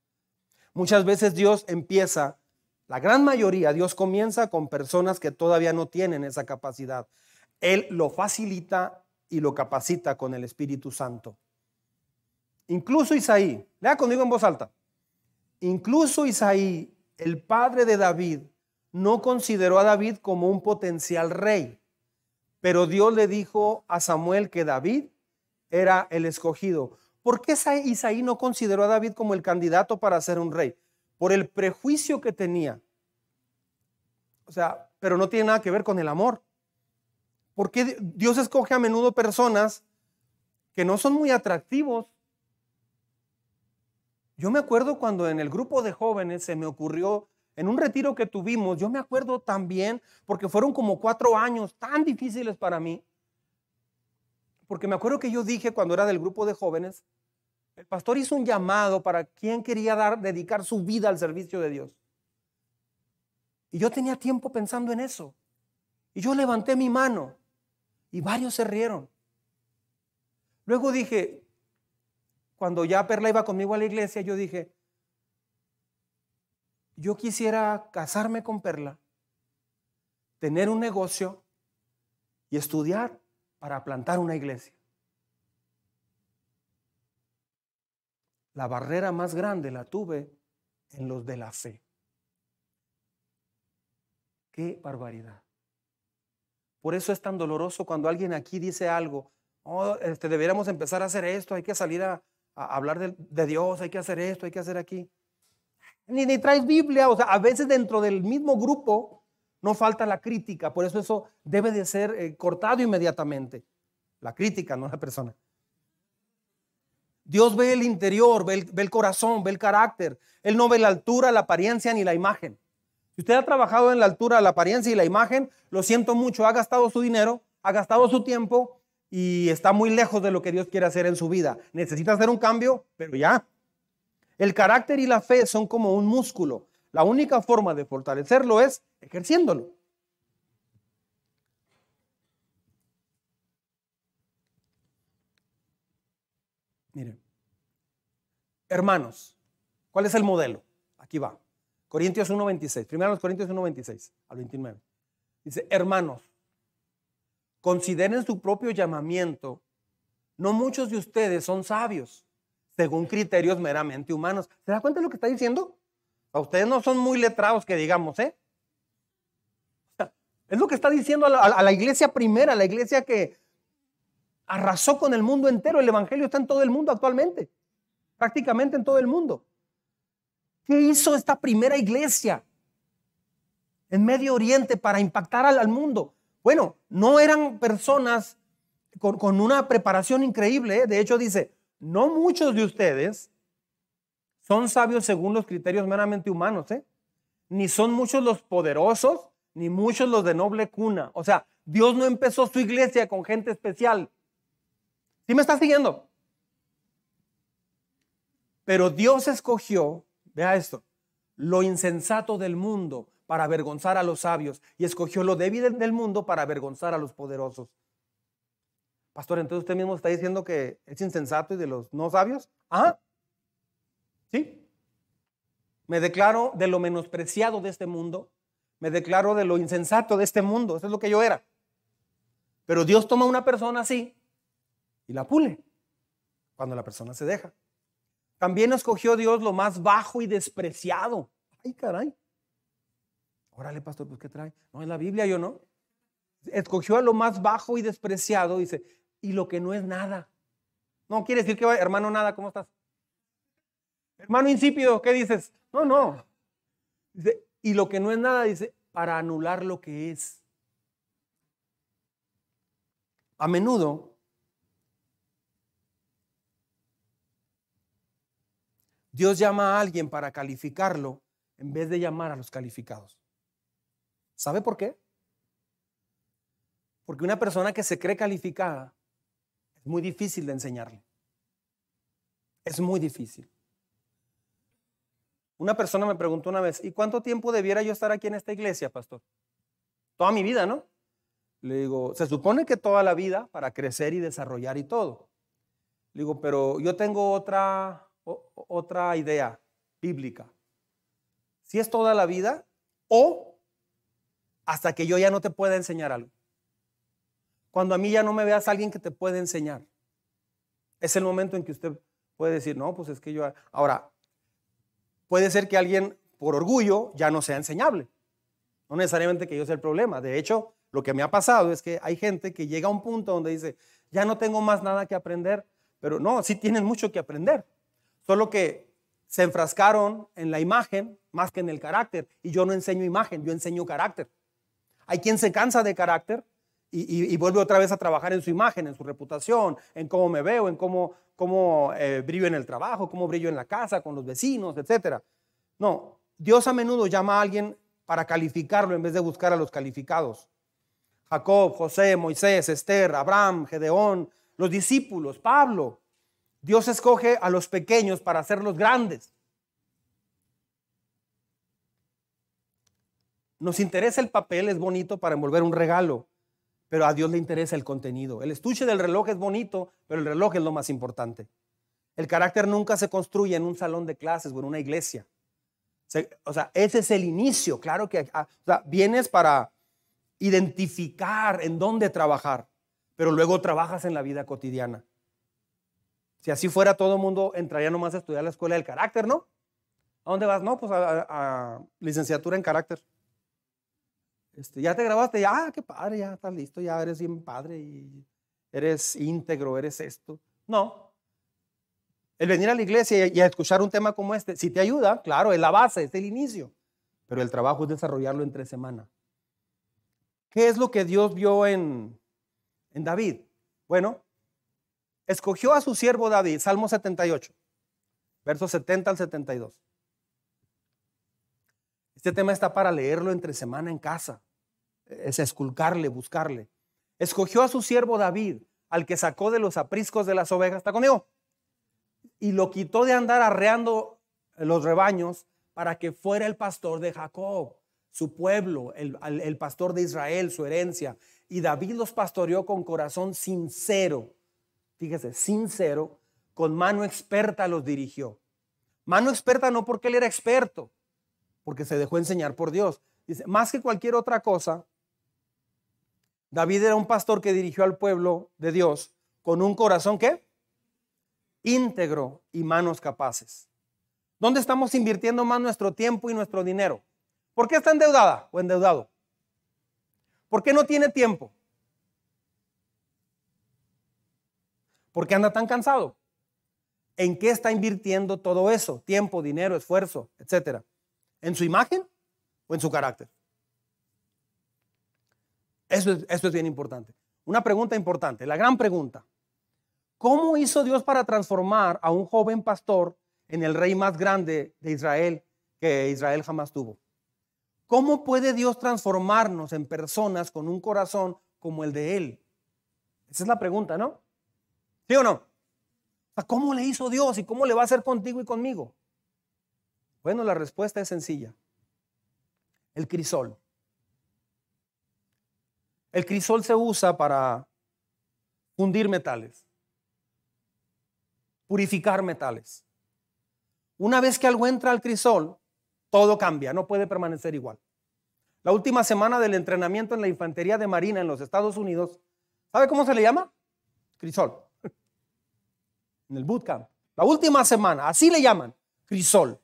Muchas veces Dios empieza, la gran mayoría, Dios comienza con personas que todavía no tienen esa capacidad. Él lo facilita y lo capacita con el Espíritu Santo. Incluso Isaí, lea conmigo en voz alta. Incluso Isaí, el padre de David, no consideró a David como un potencial rey, pero Dios le dijo a Samuel que David era el escogido. ¿Por qué Isaí no consideró a David como el candidato para ser un rey? Por el prejuicio que tenía. O sea, pero no tiene nada que ver con el amor. Porque Dios escoge a menudo personas que no son muy atractivos. Yo me acuerdo cuando en el grupo de jóvenes se me ocurrió, en un retiro que tuvimos, yo me acuerdo también, porque fueron como cuatro años tan difíciles para mí, porque me acuerdo que yo dije cuando era del grupo de jóvenes, el pastor hizo un llamado para quien quería dar, dedicar su vida al servicio de Dios. Y yo tenía tiempo pensando en eso. Y yo levanté mi mano y varios se rieron. Luego dije, cuando ya Perla iba conmigo a la iglesia, yo dije, yo quisiera casarme con Perla, tener un negocio y estudiar para plantar una iglesia. La barrera más grande la tuve en los de la fe. Qué barbaridad. Por eso es tan doloroso cuando alguien aquí dice algo, oh, este, deberíamos empezar a hacer esto, hay que salir a, hablar de, de, Dios, hay que hacer esto, hay que hacer aquí. Ni, ni traes Biblia, o sea, a veces dentro del mismo grupo no falta la crítica, por eso eso debe de ser eh, cortado inmediatamente. La crítica, no la persona. Dios ve el interior, ve el, corazón, ve el carácter. Él no ve la altura, la apariencia ni la imagen. Si usted ha trabajado en la altura, la apariencia y la imagen, lo siento mucho, ha gastado su dinero, ha gastado su tiempo y está muy lejos de lo que Dios quiere hacer en su vida. Necesita hacer un cambio, pero ya. El carácter y la fe son como un músculo. La única forma de fortalecerlo es ejerciéndolo. Miren, hermanos, ¿cuál es el modelo? Aquí va. Corintios 1.26. Primero los Corintios 1.26 al 29. Dice, hermanos, consideren su propio llamamiento. No muchos de ustedes son sabios, según criterios meramente humanos. ¿Se da cuenta de lo que está diciendo? Ustedes no son muy letrados que digamos, ¿eh? es lo que está diciendo a la iglesia primera, la iglesia que arrasó con el mundo entero. El Evangelio está en todo el mundo actualmente, prácticamente en todo el mundo. ¿Qué hizo esta primera iglesia en Medio Oriente para impactar al, mundo? Bueno, no eran personas con, una preparación increíble. ¿eh? De hecho, dice, no muchos de ustedes son sabios según los criterios meramente humanos, ¿eh? ni son muchos los poderosos, ni muchos los de noble cuna. O sea, Dios no empezó su iglesia con gente especial. ¿Sí me está siguiendo? Pero Dios escogió, vea esto, lo insensato del mundo para avergonzar a los sabios y escogió lo débil del mundo para avergonzar a los poderosos. Pastor, entonces usted mismo está diciendo que es insensato y de los no sabios. ¿Ah? ¿Sí? Me declaro de lo menospreciado de este mundo. Me declaro de lo insensato de este mundo. Eso es lo que yo era. Pero Dios toma una persona así y la pule cuando la persona se deja. También escogió Dios lo más bajo y despreciado. Ay, caray. Órale, pastor, pues ¿qué trae? No es la Biblia, yo no. Escogió a lo más bajo y despreciado, dice, y lo que no es nada. No quiere decir que, hermano, nada, ¿cómo estás? Hermano insípido, ¿qué dices? No, no. Y lo que no es nada, dice, para anular lo que es. A menudo Dios llama a alguien para calificarlo en vez de llamar a los calificados. ¿Sabe por qué? Porque una persona que se cree calificada es muy difícil de enseñarle. Es muy difícil. Una persona me preguntó una vez, ¿y cuánto tiempo debiera yo estar aquí en esta iglesia, pastor? Toda mi vida, ¿no? Le digo, se supone que toda la vida para crecer y desarrollar y todo. Le digo, pero yo tengo otra otra idea bíblica. Si es toda la vida o hasta que yo ya no te pueda enseñar algo. Cuando a mí ya no me veas alguien que te puede enseñar. Es el momento en que usted puede decir, no, pues es que yo... Ahora, puede ser que alguien por orgullo ya no sea enseñable. No necesariamente que yo sea el problema. De hecho, lo que me ha pasado es que hay gente que llega a un punto donde dice, ya no tengo más nada que aprender, pero no, sí tienen mucho que aprender. Solo que se enfrascaron en la imagen más que en el carácter. Y yo no enseño imagen, yo enseño carácter. Hay quien se cansa de carácter y, vuelve otra vez a trabajar en su imagen, en su reputación, en cómo me veo, en cómo, cómo eh, brillo en el trabajo, cómo brillo en la casa, con los vecinos, etc. No, Dios a menudo llama a alguien para calificarlo en vez de buscar a los calificados. Jacob, José, Moisés, Esther, Abraham, Gedeón, los discípulos, Pablo, Dios escoge a los pequeños para hacerlos grandes. Nos interesa el papel, es bonito para envolver un regalo, pero a Dios le interesa el contenido. El estuche del reloj es bonito, pero el reloj es lo más importante. El carácter nunca se construye en un salón de clases o en una iglesia. o sea, ese es el inicio. Claro que ah, vienes para identificar en dónde trabajar, pero luego trabajas en la vida cotidiana. Si así fuera, todo el mundo entraría nomás a estudiar la escuela del carácter, ¿no? ¿A dónde vas? No, pues a, licenciatura en carácter. Este, ya te grabaste, ya, ah, qué padre, ya estás listo, ya eres bien padre y eres íntegro, eres esto. No. El venir a la iglesia y a escuchar un tema como este, si te ayuda, claro, es la base, es el inicio. Pero el trabajo es desarrollarlo en tres semanas. ¿Qué es lo que Dios vio en, en David? Bueno, escogió a su siervo David, Salmo 78, versos 70 al 72. Este tema está para leerlo entre semana en casa, es esculcarle, buscarle. Escogió a su siervo David, al que sacó de los apriscos de las ovejas, ¿está conmigo? Y lo quitó de andar arreando los rebaños para que fuera el pastor de Jacob, su pueblo, el, el pastor de Israel, su herencia. Y David los pastoreó con corazón sincero, fíjese, sincero, con mano experta los dirigió. Mano experta no porque él era experto, porque se dejó enseñar por Dios. Dice, más que cualquier otra cosa, David era un pastor que dirigió al pueblo de Dios con un corazón que íntegro y manos capaces. ¿Dónde estamos invirtiendo más nuestro tiempo y nuestro dinero? ¿Por qué está endeudada o endeudado? ¿Por qué no tiene tiempo? ¿Por qué anda tan cansado? ¿En qué está invirtiendo todo eso? Tiempo, dinero, esfuerzo, etcétera. ¿En su imagen o en su carácter? Eso es, es bien importante. Una pregunta importante, la gran pregunta. ¿Cómo hizo Dios para transformar a un joven pastor en el rey más grande de Israel que Israel jamás tuvo? ¿Cómo puede Dios transformarnos en personas con un corazón como el de Él? Esa es la pregunta, ¿no? ¿Sí o no? ¿Cómo le hizo Dios y cómo le va a hacer contigo y conmigo? Bueno, la respuesta es sencilla. El crisol. El crisol se usa para fundir metales, purificar metales. Una vez que algo entra al crisol, todo cambia, no puede permanecer igual. La última semana del entrenamiento en la infantería de Marina en los Estados Unidos, ¿sabe cómo se le llama? Crisol. En el bootcamp. La última semana, así le llaman, crisol.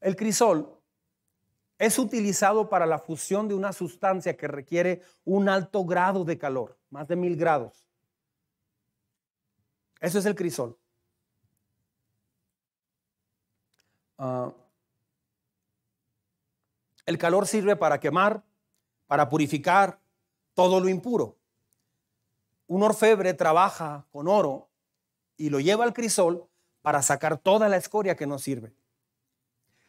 El crisol es utilizado para la fusión de una sustancia que requiere un alto grado de calor, más de mil grados. Eso es el crisol. Ah, el calor sirve para quemar, para purificar todo lo impuro. Un orfebre trabaja con oro y lo lleva al crisol para sacar toda la escoria que no sirve.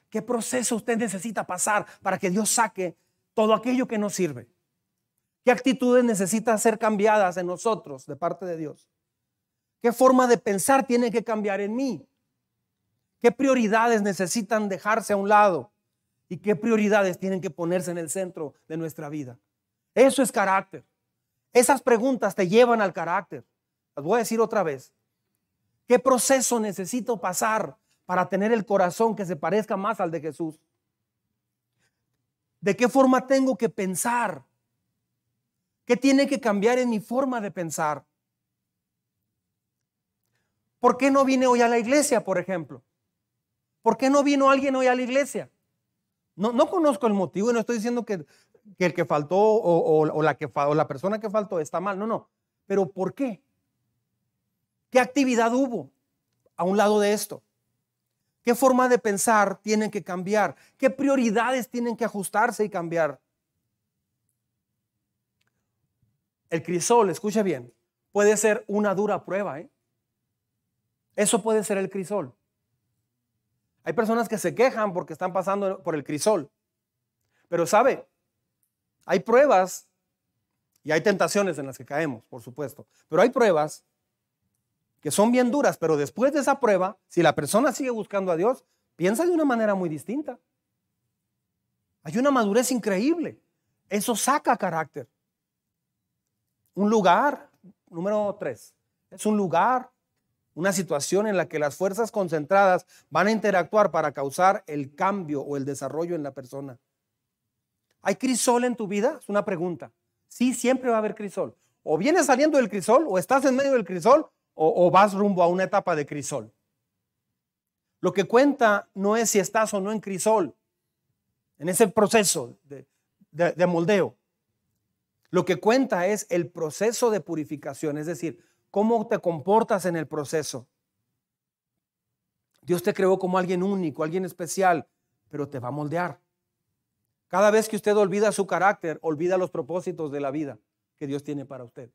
¿Qué proceso usted necesita pasar para que Dios saque todo aquello que no sirve? ¿Qué actitudes necesitan ser cambiadas en nosotros de parte de Dios? ¿Qué forma de pensar tiene que cambiar en mí? ¿Qué prioridades necesitan dejarse a un lado? ¿Y qué prioridades tienen que ponerse en el centro de nuestra vida? Eso es carácter. Esas preguntas te llevan al carácter. Las voy a decir otra vez. ¿Qué proceso necesito pasar para tener el corazón que se parezca más al de Jesús? ¿De qué forma tengo que pensar? ¿Qué tiene que cambiar en mi forma de pensar? ¿Por qué no vine hoy a la iglesia, por ejemplo? ¿Por qué no vino alguien hoy a la iglesia? No, no conozco el motivo y no estoy diciendo que, el que faltó o, la que, o la persona que faltó está mal. No, no. Pero ¿por qué? ¿Qué actividad hubo a un lado de esto? ¿Qué forma de pensar tienen que cambiar? ¿Qué prioridades tienen que ajustarse y cambiar? El crisol, escucha bien, puede ser una dura prueba. ¿eh? Eso puede ser el crisol. Hay personas que se quejan porque están pasando por el crisol. Pero sabe, hay pruebas y hay tentaciones en las que caemos, por supuesto. Pero hay pruebas que son bien duras, pero después de esa prueba, si la persona sigue buscando a Dios, piensa de una manera muy distinta. Hay una madurez increíble. Eso saca carácter. Un lugar, número tres, es un lugar, una situación en la que las fuerzas concentradas van a interactuar para causar el cambio o el desarrollo en la persona. ¿Hay crisol en tu vida? Es una pregunta. Sí, siempre va a haber crisol. O vienes saliendo del crisol, o estás en medio del crisol, o, vas rumbo a una etapa de crisol. Lo que cuenta no es si estás o no en crisol, en ese proceso de, de, moldeo. Lo que cuenta es el proceso de purificación, es decir, cómo te comportas en el proceso. Dios te creó como alguien único, alguien especial, pero te va a moldear. Cada vez que usted olvida su carácter, olvida los propósitos de la vida que Dios tiene para usted.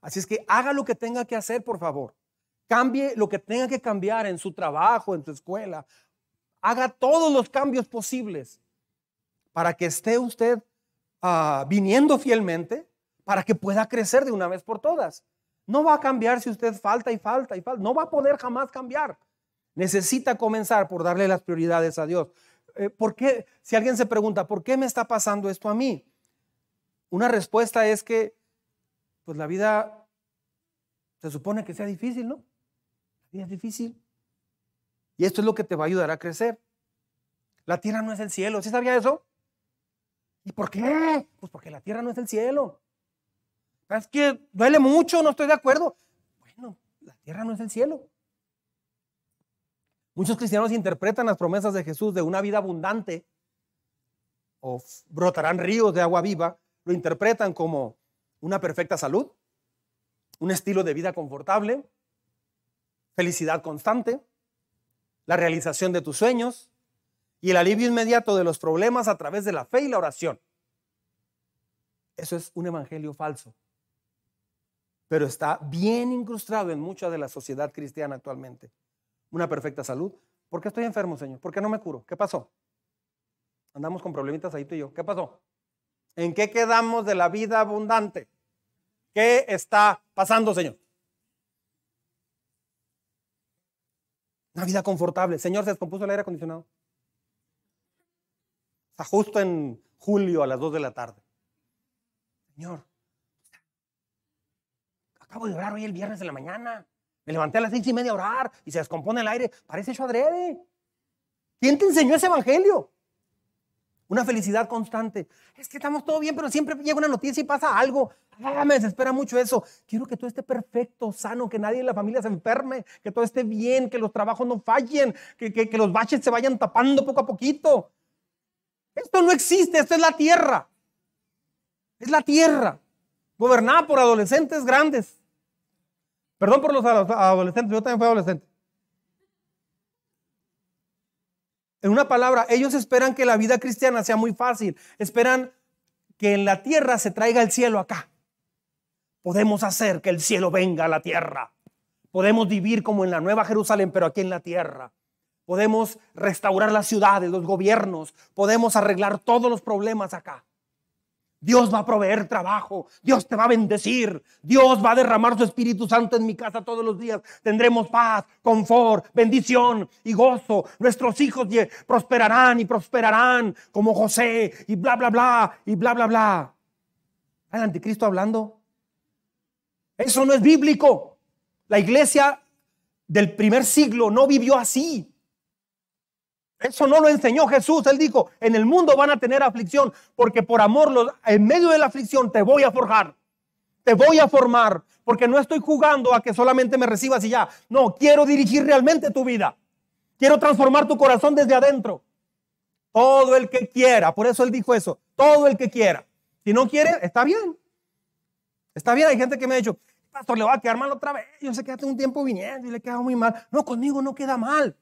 Así es que haga lo que tenga que hacer, por favor. Cambie lo que tenga que cambiar en su trabajo, en su escuela. Haga todos los cambios posibles para que esté usted ah, viniendo fielmente, para que pueda crecer de una vez por todas. No va a cambiar si usted falta y falta y falta. No va a poder jamás cambiar. Necesita comenzar por darle las prioridades a Dios. Eh. Si alguien se pregunta, ¿por qué me está pasando esto a mí? Una respuesta es que, pues la vida se supone que sea difícil, ¿no? La vida es difícil. Y esto es lo que te va a ayudar a crecer. La tierra no es el cielo. ¿Sí sabía eso? ¿Y por qué? Pues porque la tierra no es el cielo. Es que duele mucho, no estoy de acuerdo. Bueno, la tierra no es el cielo. Muchos cristianos interpretan las promesas de Jesús de una vida abundante o brotarán ríos de agua viva, lo interpretan como una perfecta salud, un estilo de vida confortable, felicidad constante, la realización de tus sueños y el alivio inmediato de los problemas a través de la fe y la oración. Eso es un evangelio falso, pero está bien incrustado en mucha de la sociedad cristiana actualmente una perfecta salud. ¿Por qué estoy enfermo, Señor? ¿Por qué no me curo? ¿Qué pasó? Andamos con problemitas ahí tú y yo. ¿Qué pasó? ¿En qué quedamos de la vida abundante? ¿Qué está pasando, Señor? Una vida confortable. Señor, se descompuso el aire acondicionado. Está justo en julio a las 2 de la tarde. Señor, acabo de orar hoy el viernes de la mañana. Me levanté a las seis y media a orar y se descompone el aire. Parece hecho adrede. ¿Quién te enseñó ese evangelio? Una felicidad constante. Es que estamos todo bien, pero siempre llega una noticia y pasa algo. Ah, me desespera mucho eso. Quiero que todo esté perfecto, sano, que nadie en la familia se enferme, que todo esté bien, que los trabajos no fallen, que, que los baches se vayan tapando poco a poquito. Esto no existe, esto es la tierra. Es la tierra, gobernada por adolescentes grandes. Perdón por los adolescentes, yo también fui adolescente. En una palabra, ellos esperan que la vida cristiana sea muy fácil. Esperan que en la tierra se traiga el cielo acá. Podemos hacer que el cielo venga a la tierra. Podemos vivir como en la Nueva Jerusalén, pero aquí en la tierra. Podemos restaurar las ciudades, los gobiernos. Podemos arreglar todos los problemas acá. Dios va a proveer trabajo, Dios te va a bendecir, Dios va a derramar su Espíritu Santo en mi casa todos los días. Tendremos paz, confort, bendición y gozo. Nuestros hijos prosperarán y prosperarán como José y bla, bla, bla, y bla, bla, bla. ¿El anticristo hablando? Eso no es bíblico. La iglesia del primer siglo no vivió así. Eso no lo enseñó Jesús. Él dijo, en el mundo van a tener aflicción, porque por amor, en medio de la aflicción te voy a forjar, te voy a formar, porque no estoy jugando a que solamente me recibas y ya. No, quiero dirigir realmente tu vida. Quiero transformar tu corazón desde adentro. Todo el que quiera, por eso él dijo eso, todo el que quiera. Si no quiere, está bien. Está bien, hay gente que me ha dicho, pastor, le va a quedar mal otra vez. Yo sé que hace un tiempo viniendo y le queda muy mal. No, conmigo no queda mal.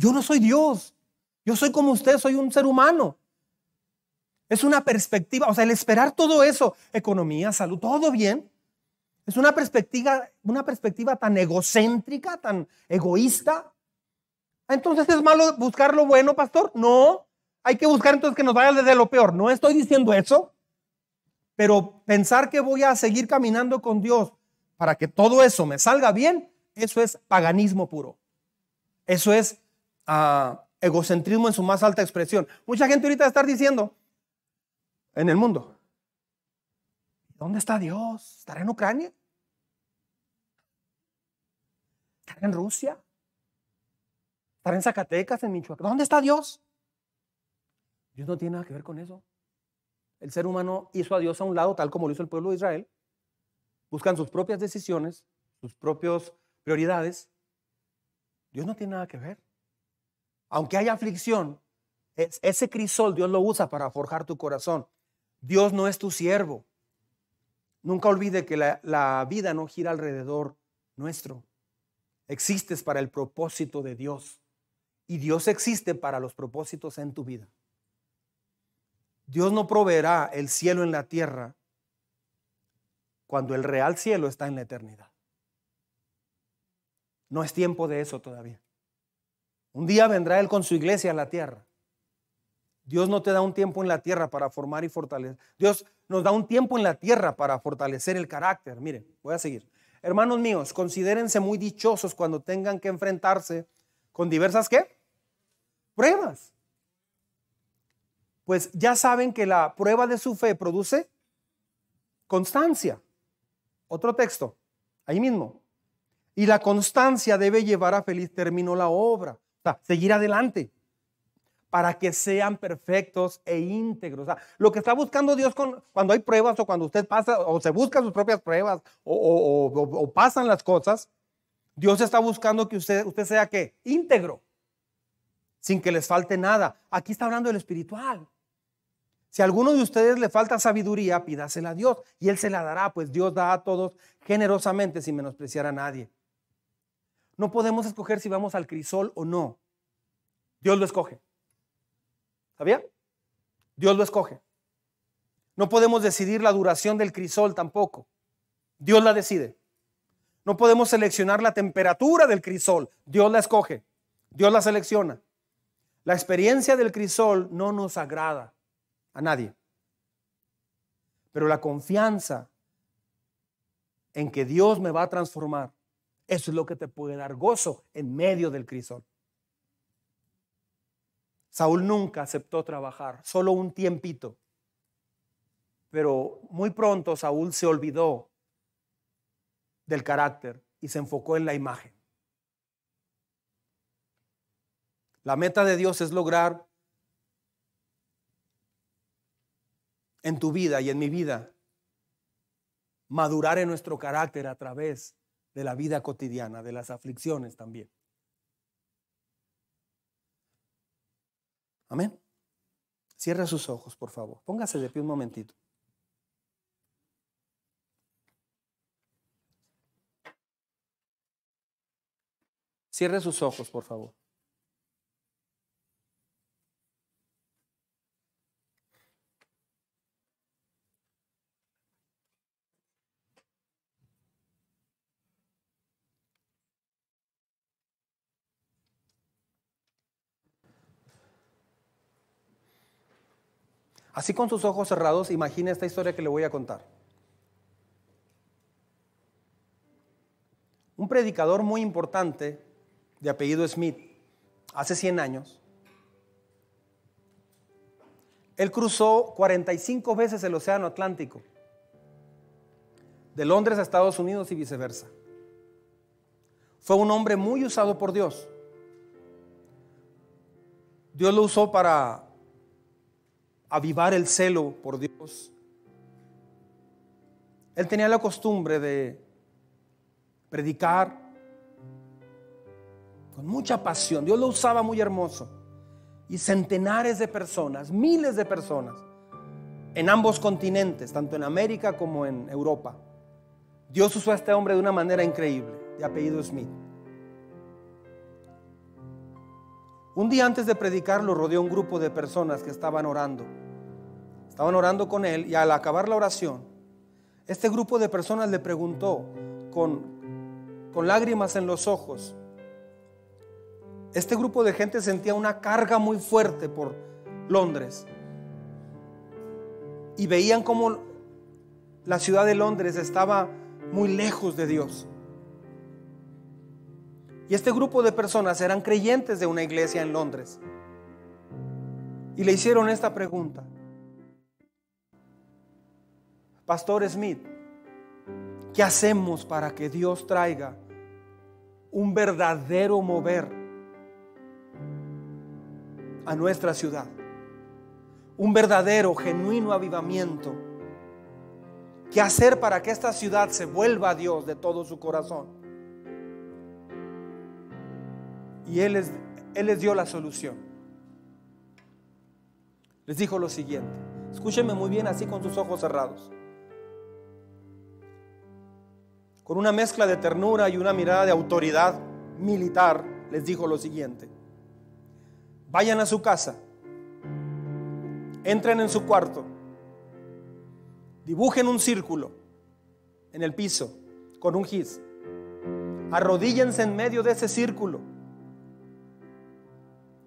Yo no soy Dios. Yo soy como usted, soy un ser humano. Es una perspectiva, o sea, el esperar todo eso, economía, salud, todo bien, es una perspectiva, una perspectiva tan egocéntrica, tan egoísta. Entonces es malo buscar lo bueno, pastor. No, hay que buscar entonces que nos vaya desde lo peor. No estoy diciendo eso, pero pensar que voy a seguir caminando con Dios para que todo eso me salga bien, eso es paganismo puro. Eso es egocentrismo en su más alta expresión. Mucha gente ahorita está diciendo en el mundo, ¿dónde está Dios? ¿Estará en Ucrania? ¿Estará en Rusia? ¿Estará en Zacatecas, en Michoacán? ¿Dónde está Dios? Dios no tiene nada que ver con eso. El ser humano hizo a Dios a un lado, tal como lo hizo el pueblo de Israel. Buscan sus propias decisiones, sus propias prioridades. Dios no tiene nada que ver aunque haya aflicción, ese crisol Dios lo usa para forjar tu corazón. Dios no es tu siervo. Nunca olvide que la, la vida no gira alrededor nuestro. Existes para el propósito de Dios. Y Dios existe para los propósitos en tu vida. Dios no proveerá el cielo en la tierra cuando el real cielo está en la eternidad. No es tiempo de eso todavía. Un día vendrá Él con su iglesia a la tierra. Dios no te da un tiempo en la tierra para formar y fortalecer. Dios nos da un tiempo en la tierra para fortalecer el carácter. Miren, voy a seguir. Hermanos míos, considérense muy dichosos cuando tengan que enfrentarse con diversas qué? Pruebas. Pues ya saben que la prueba de su fe produce constancia. Otro texto, ahí mismo. Y la constancia debe llevar a feliz término la obra. O sea, seguir adelante para que sean perfectos e íntegros. O sea, lo que está buscando Dios cuando hay pruebas o cuando usted pasa o se busca sus propias pruebas o, pasan las cosas, Dios está buscando que usted, usted sea que íntegro, sin que les falte nada. Aquí está hablando del espiritual. Si a alguno de ustedes le falta sabiduría, pídasela a Dios y Él se la dará, pues Dios da a todos generosamente sin menospreciar a nadie. No podemos escoger si vamos al crisol o no. Dios lo escoge. ¿Sabía? Dios lo escoge. No podemos decidir la duración del crisol tampoco. Dios la decide. No podemos seleccionar la temperatura del crisol. Dios la escoge. Dios la selecciona. La experiencia del crisol no nos agrada a nadie. Pero la confianza en que Dios me va a transformar, eso es lo que te puede dar gozo en medio del crisol. Saúl nunca aceptó trabajar, solo un tiempito. Pero muy pronto Saúl se olvidó del carácter y se enfocó en la imagen. La meta de Dios es lograr en tu vida y en mi vida madurar en nuestro carácter a través de la vida cotidiana, de las aflicciones también. Amén. Cierra sus ojos, por favor. Póngase de pie un momentito. Cierre sus ojos, por favor. Así con sus ojos cerrados, imagine esta historia que le voy a contar. Un predicador muy importante de apellido Smith, hace 100 años, él cruzó 45 veces el Océano Atlántico, de Londres a Estados Unidos y viceversa. Fue un hombre muy usado por Dios. Dios lo usó para avivar el celo por Dios. Él tenía la costumbre de predicar con mucha pasión. Dios lo usaba muy hermoso. Y centenares de personas, miles de personas, en ambos continentes, tanto en América como en Europa. Dios usó a este hombre de una manera increíble, de apellido Smith. Un día antes de predicar lo rodeó un grupo de personas que estaban orando. Estaban orando con él y al acabar la oración, este grupo de personas le preguntó con, con lágrimas en los ojos. Este grupo de gente sentía una carga muy fuerte por Londres y veían como la ciudad de Londres estaba muy lejos de Dios. Y este grupo de personas eran creyentes de una iglesia en Londres. Y le hicieron esta pregunta. Pastor Smith, ¿qué hacemos para que Dios traiga un verdadero mover a nuestra ciudad? Un verdadero, genuino avivamiento. ¿Qué hacer para que esta ciudad se vuelva a Dios de todo su corazón? Y él les, dio la solución. Les dijo lo siguiente. Escúchenme muy bien así con sus ojos cerrados. Con una mezcla de ternura y una mirada de autoridad militar, les dijo lo siguiente. Vayan a su casa. Entren en su cuarto. Dibujen un círculo. en el piso con un gis. Arrodíllense en medio de ese círculo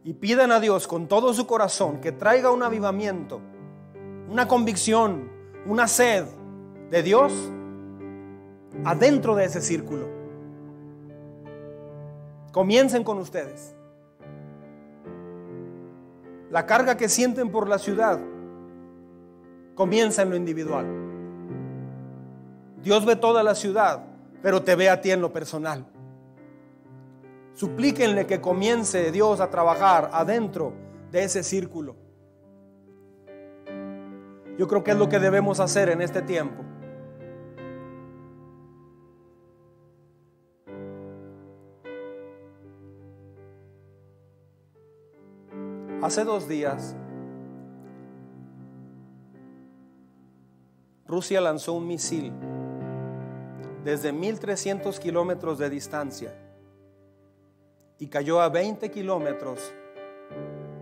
y pidan a Dios con todo su corazón que traiga un avivamiento, una convicción, una sed de Dios adentro de ese círculo. Comiencen con ustedes. La carga que sienten por la ciudad comienza en lo individual. Dios ve toda la ciudad, pero te ve a ti en lo personal. Suplíquenle que comience Dios a trabajar adentro de ese círculo. Yo creo que es lo que debemos hacer en este tiempo. Hace dos días, Rusia lanzó un misil desde 1300 kilómetros de distancia y cayó a 20 kilómetros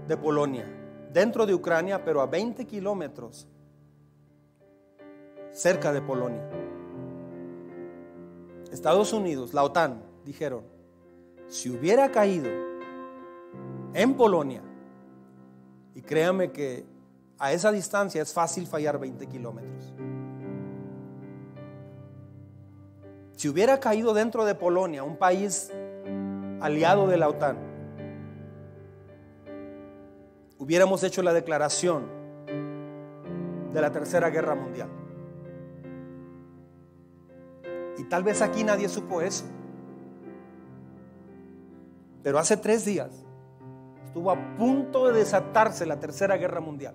de Polonia, dentro de Ucrania, pero a 20 kilómetros cerca de Polonia. Estados Unidos, la OTAN, dijeron, si hubiera caído en Polonia, y créame que a esa distancia es fácil fallar 20 kilómetros. Si hubiera caído dentro de Polonia, un país aliado de la OTAN, hubiéramos hecho la declaración de la Tercera Guerra Mundial. Y tal vez aquí nadie supo eso. Pero hace tres días estuvo a punto de desatarse la Tercera Guerra Mundial.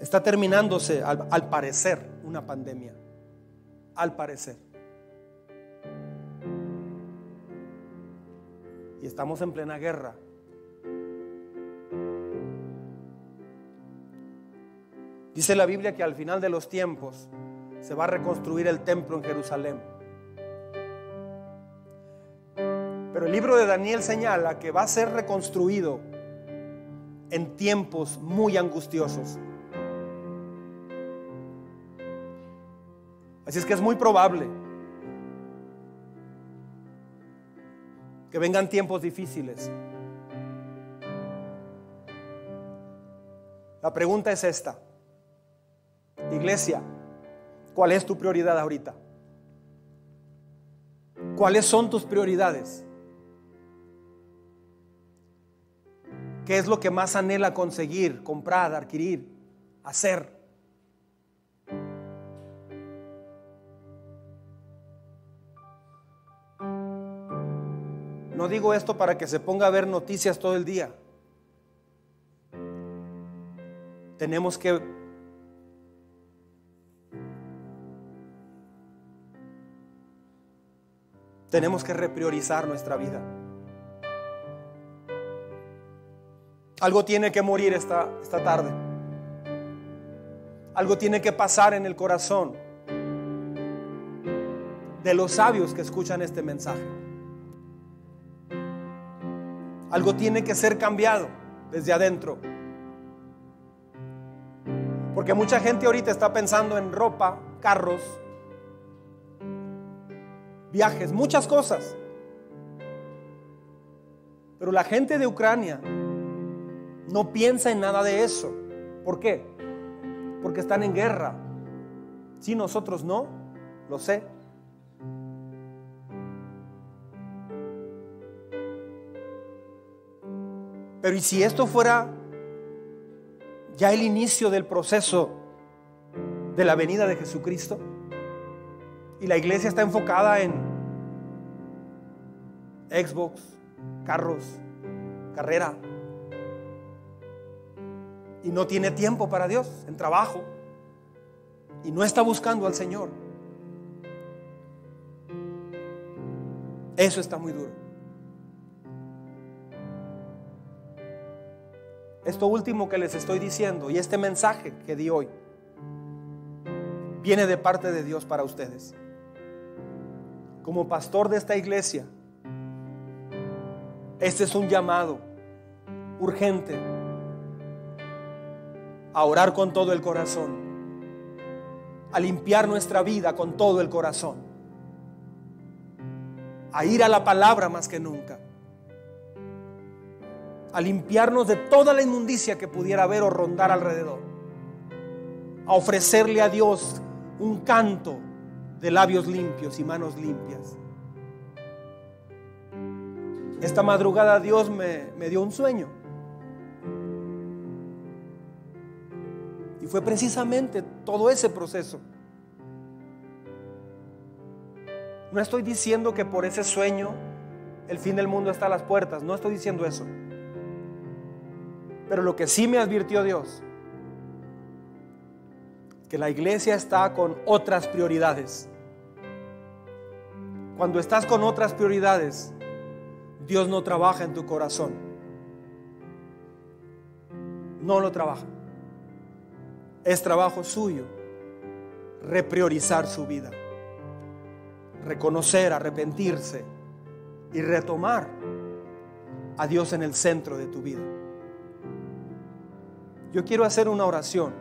Está terminándose, al, al parecer, una pandemia. Al parecer. Y estamos en plena guerra. Dice la Biblia que al final de los tiempos se va a reconstruir el templo en Jerusalén. Pero el libro de Daniel señala que va a ser reconstruido en tiempos muy angustiosos. Así es que es muy probable que vengan tiempos difíciles. La pregunta es esta. Iglesia, ¿cuál es tu prioridad ahorita? ¿Cuáles son tus prioridades? ¿Qué es lo que más anhela conseguir, comprar, adquirir, hacer? No digo esto para que se ponga a ver noticias todo el día. Tenemos que tenemos que repriorizar nuestra vida. Algo tiene que morir esta, esta tarde. Algo tiene que pasar en el corazón de los sabios que escuchan este mensaje. Algo tiene que ser cambiado desde adentro. Porque mucha gente ahorita está pensando en ropa, carros, viajes, muchas cosas. Pero la gente de Ucrania no piensa en nada de eso. ¿Por qué? Porque están en guerra. Si nosotros no, lo sé. Pero ¿y si esto fuera ya el inicio del proceso de la venida de Jesucristo? Y la iglesia está enfocada en Xbox, carros, carrera. Y no tiene tiempo para Dios en trabajo. Y no está buscando al Señor. Eso está muy duro. Esto último que les estoy diciendo y este mensaje que di hoy viene de parte de Dios para ustedes. Como pastor de esta iglesia, este es un llamado urgente a orar con todo el corazón a limpiar nuestra vida con todo el corazón, a ir a la palabra más que nunca, a limpiarnos de toda la inmundicia que pudiera haber o rondar alrededor, a ofrecerle a Dios un canto de labios limpios y manos limpias. Esta madrugada Dios me, me dio un sueño. Y fue precisamente todo ese proceso. No estoy diciendo que por ese sueño el fin del mundo está a las puertas. No estoy diciendo eso. Pero lo que sí me advirtió Dios, que la iglesia está con otras prioridades. Cuando estás con otras prioridades, Dios no trabaja en tu corazón. No lo trabaja. Es trabajo suyo repriorizar su vida, reconocer, arrepentirse y retomar a Dios en el centro de tu vida. Yo quiero hacer una oración.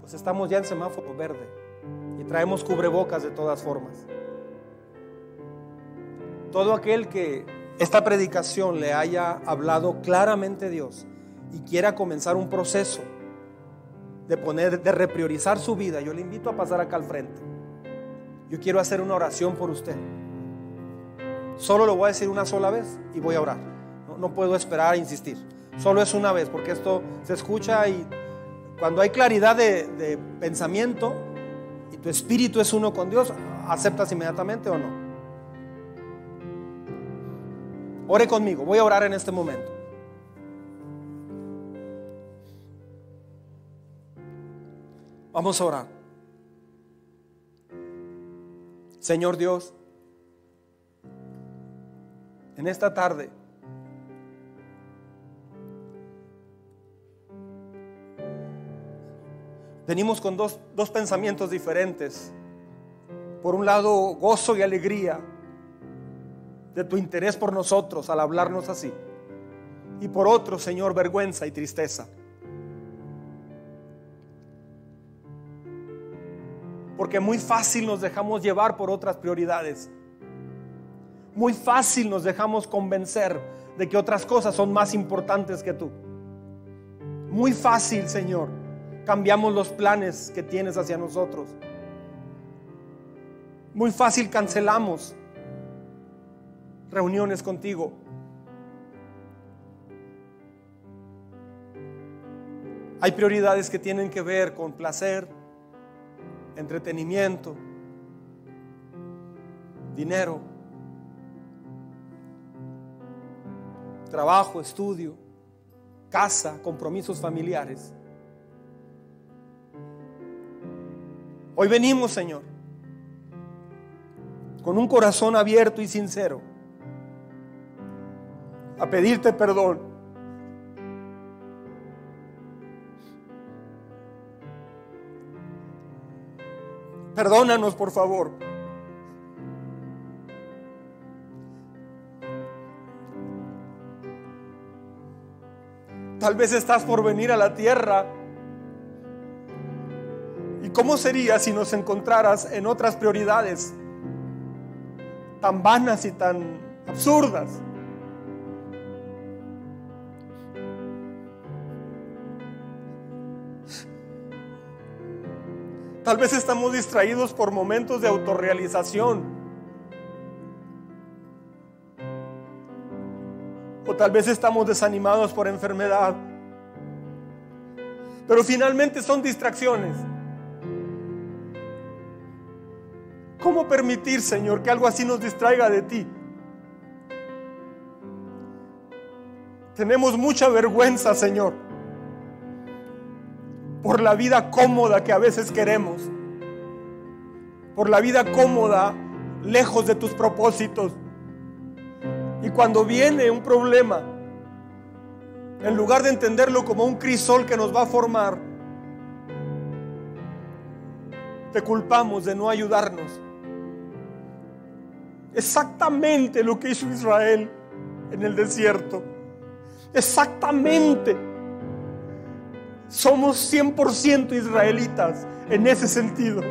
Pues estamos ya en semáforo verde y traemos cubrebocas de todas formas. Todo aquel que esta predicación le haya hablado claramente Dios y quiera comenzar un proceso de poner, de repriorizar su vida, yo le invito a pasar acá al frente. Yo quiero hacer una oración por usted. Solo lo voy a decir una sola vez y voy a orar. No, no puedo esperar a insistir. Solo es una vez, porque esto se escucha y cuando hay claridad de, de pensamiento y tu espíritu es uno con Dios, ¿aceptas inmediatamente o no? Ore conmigo, voy a orar en este momento. Vamos a orar. Señor Dios, en esta tarde, venimos con dos, dos, pensamientos diferentes. Por un lado, gozo y alegría de tu interés por nosotros al hablarnos así. Y por otro, Señor, vergüenza y tristeza. Porque muy fácil nos dejamos llevar por otras prioridades. Muy fácil nos dejamos convencer de que otras cosas son más importantes que tú. Muy fácil, Señor, cambiamos los planes que tienes hacia nosotros. Muy fácil cancelamos reuniones contigo. Hay prioridades que tienen que ver con placer, entretenimiento, dinero, trabajo, estudio, casa, compromisos familiares. Hoy venimos, Señor, con un corazón abierto y sincero a pedirte perdón. Perdónanos, por favor. Tal vez estás por venir a la tierra. ¿Y cómo sería si nos encontraras en otras prioridades tan vanas y tan absurdas? Tal vez estamos distraídos por momentos de autorrealización. O tal vez estamos desanimados por enfermedad. Pero finalmente son distracciones. ¿Cómo permitir, Señor, que algo así nos distraiga de ti? Tenemos mucha vergüenza, Señor por la vida cómoda que a veces queremos, por la vida cómoda lejos de tus propósitos. Y cuando viene un problema, en lugar de entenderlo como un crisol que nos va a formar, te culpamos de no ayudarnos. Exactamente lo que hizo Israel en el desierto. Exactamente somos 100% israelitas en ese sentido.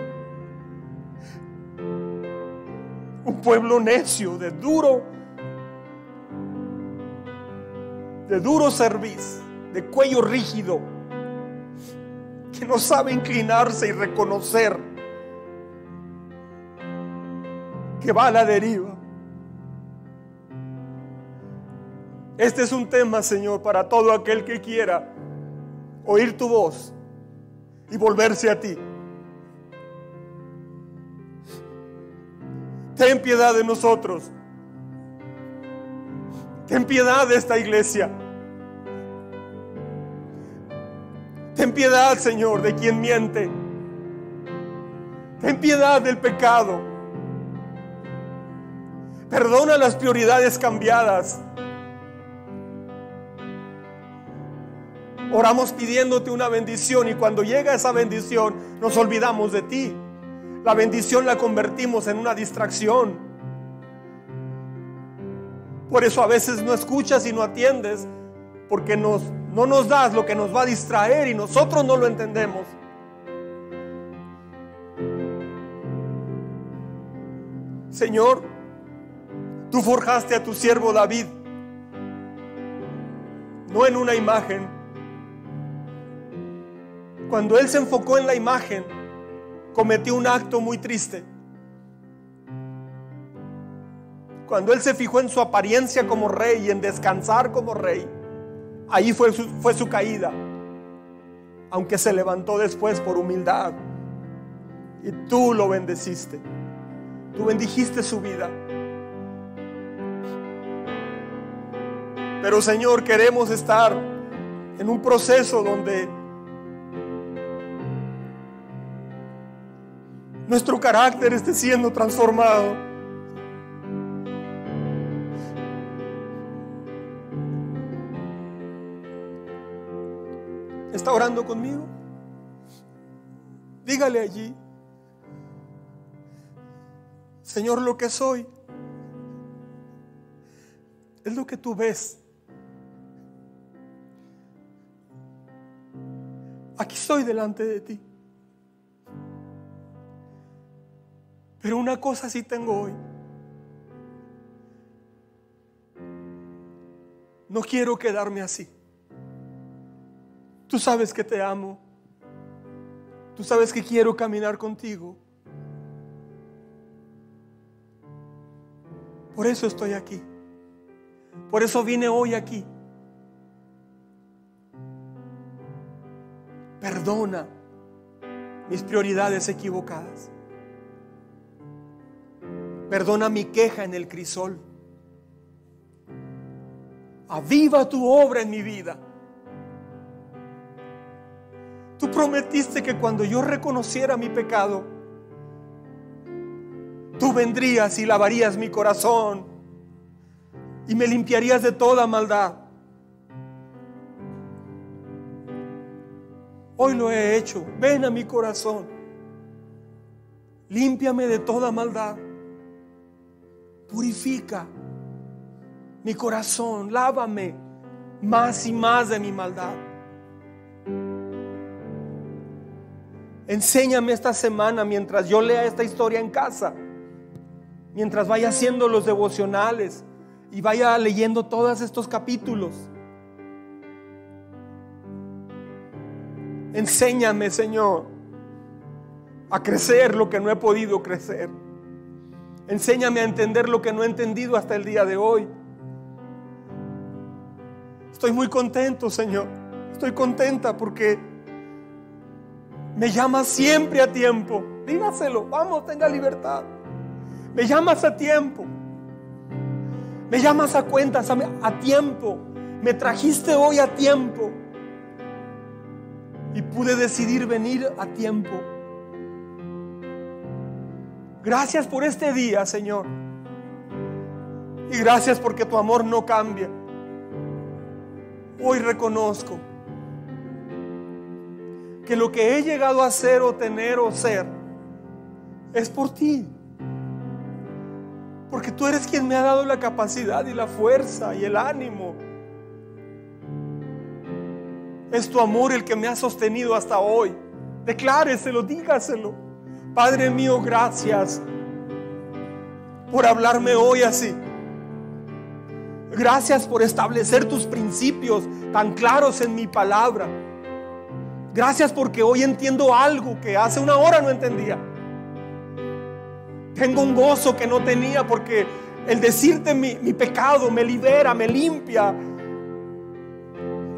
Un pueblo necio, de duro, de duro servicio, de cuello rígido, que no sabe inclinarse y reconocer que va a la deriva. Este es un tema, Señor, para todo aquel que quiera oír tu voz y volverse a ti. Ten piedad de nosotros. Ten piedad de esta iglesia. Ten piedad, Señor, de quien miente. Ten piedad del pecado. Perdona las prioridades cambiadas. Oramos pidiéndote una bendición y cuando llega esa bendición nos olvidamos de ti. La bendición la convertimos en una distracción. Por eso a veces no escuchas y no atiendes porque nos, no nos das lo que nos va a distraer y nosotros no lo entendemos. Señor, tú forjaste a tu siervo David, no en una imagen, cuando él se enfocó en la imagen, cometió un acto muy triste. Cuando él se fijó en su apariencia como rey y en descansar como rey, ahí fue su, fue su caída. Aunque se levantó después por humildad. Y tú lo bendeciste. Tú bendijiste su vida. Pero Señor, queremos estar en un proceso donde nuestro carácter esté siendo transformado. ¿Está orando conmigo? Dígale allí, Señor, lo que soy es lo que tú ves. Aquí estoy delante de ti. Pero una cosa sí tengo hoy. No quiero quedarme así. Tú sabes que te amo. Tú sabes que quiero caminar contigo. Por eso estoy aquí. Por eso vine hoy aquí. Perdona mis prioridades equivocadas. Perdona mi queja en el crisol. Aviva tu obra en mi vida. Tú prometiste que cuando yo reconociera mi pecado, tú vendrías y lavarías mi corazón y me limpiarías de toda maldad. Hoy lo he hecho. Ven a mi corazón. Límpiame de toda maldad. Purifica mi corazón, lávame más y más de mi maldad. Enséñame esta semana mientras yo lea esta historia en casa, mientras vaya haciendo los devocionales y vaya leyendo todos estos capítulos. Enséñame, Señor, a crecer lo que no he podido crecer. Enséñame a entender lo que no he entendido hasta el día de hoy. Estoy muy contento, Señor. Estoy contenta porque me llamas siempre a tiempo. Dígaselo, vamos, tenga libertad. Me llamas a tiempo. Me llamas a cuentas a, a tiempo. Me trajiste hoy a tiempo. Y pude decidir venir a tiempo. Gracias por este día, Señor. Y gracias porque tu amor no cambia. Hoy reconozco que lo que he llegado a ser o tener o ser es por ti. Porque tú eres quien me ha dado la capacidad y la fuerza y el ánimo. Es tu amor el que me ha sostenido hasta hoy. Decláreselo, dígaselo. Padre mío, gracias por hablarme hoy así. Gracias por establecer tus principios tan claros en mi palabra. Gracias porque hoy entiendo algo que hace una hora no entendía. Tengo un gozo que no tenía porque el decirte mi, mi pecado me libera, me limpia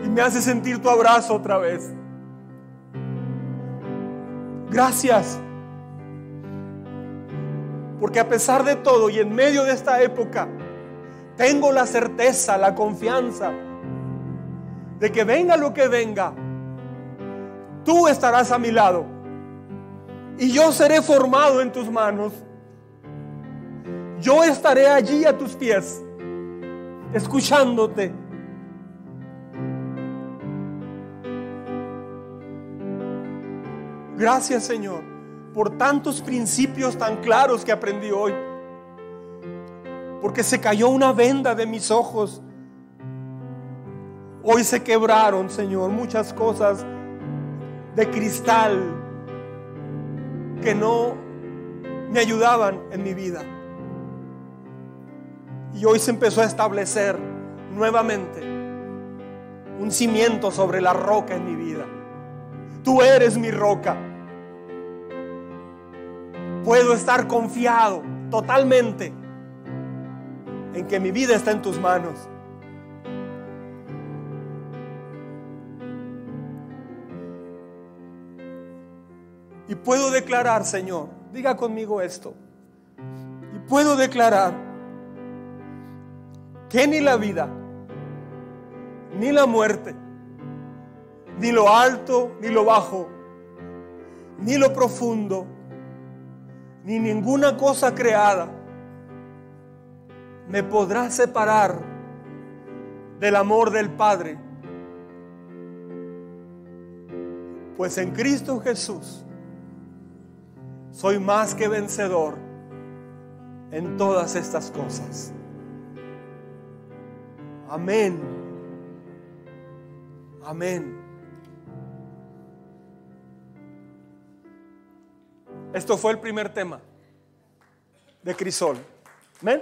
y me hace sentir tu abrazo otra vez. Gracias. Porque a pesar de todo y en medio de esta época, tengo la certeza, la confianza de que venga lo que venga, tú estarás a mi lado y yo seré formado en tus manos. Yo estaré allí a tus pies, escuchándote. Gracias Señor por tantos principios tan claros que aprendí hoy. Porque se cayó una venda de mis ojos. Hoy se quebraron, Señor, muchas cosas de cristal que no me ayudaban en mi vida. Y hoy se empezó a establecer nuevamente un cimiento sobre la roca en mi vida. Tú eres mi roca. Puedo estar confiado totalmente en que mi vida está en tus manos. Y puedo declarar, Señor, diga conmigo esto. Y puedo declarar que ni la vida, ni la muerte, ni lo alto, ni lo bajo, ni lo profundo, ni ninguna cosa creada me podrá separar del amor del Padre. Pues en Cristo Jesús soy más que vencedor en todas estas cosas. Amén. Amén. Esto fue el primer tema de Crisol. Amén.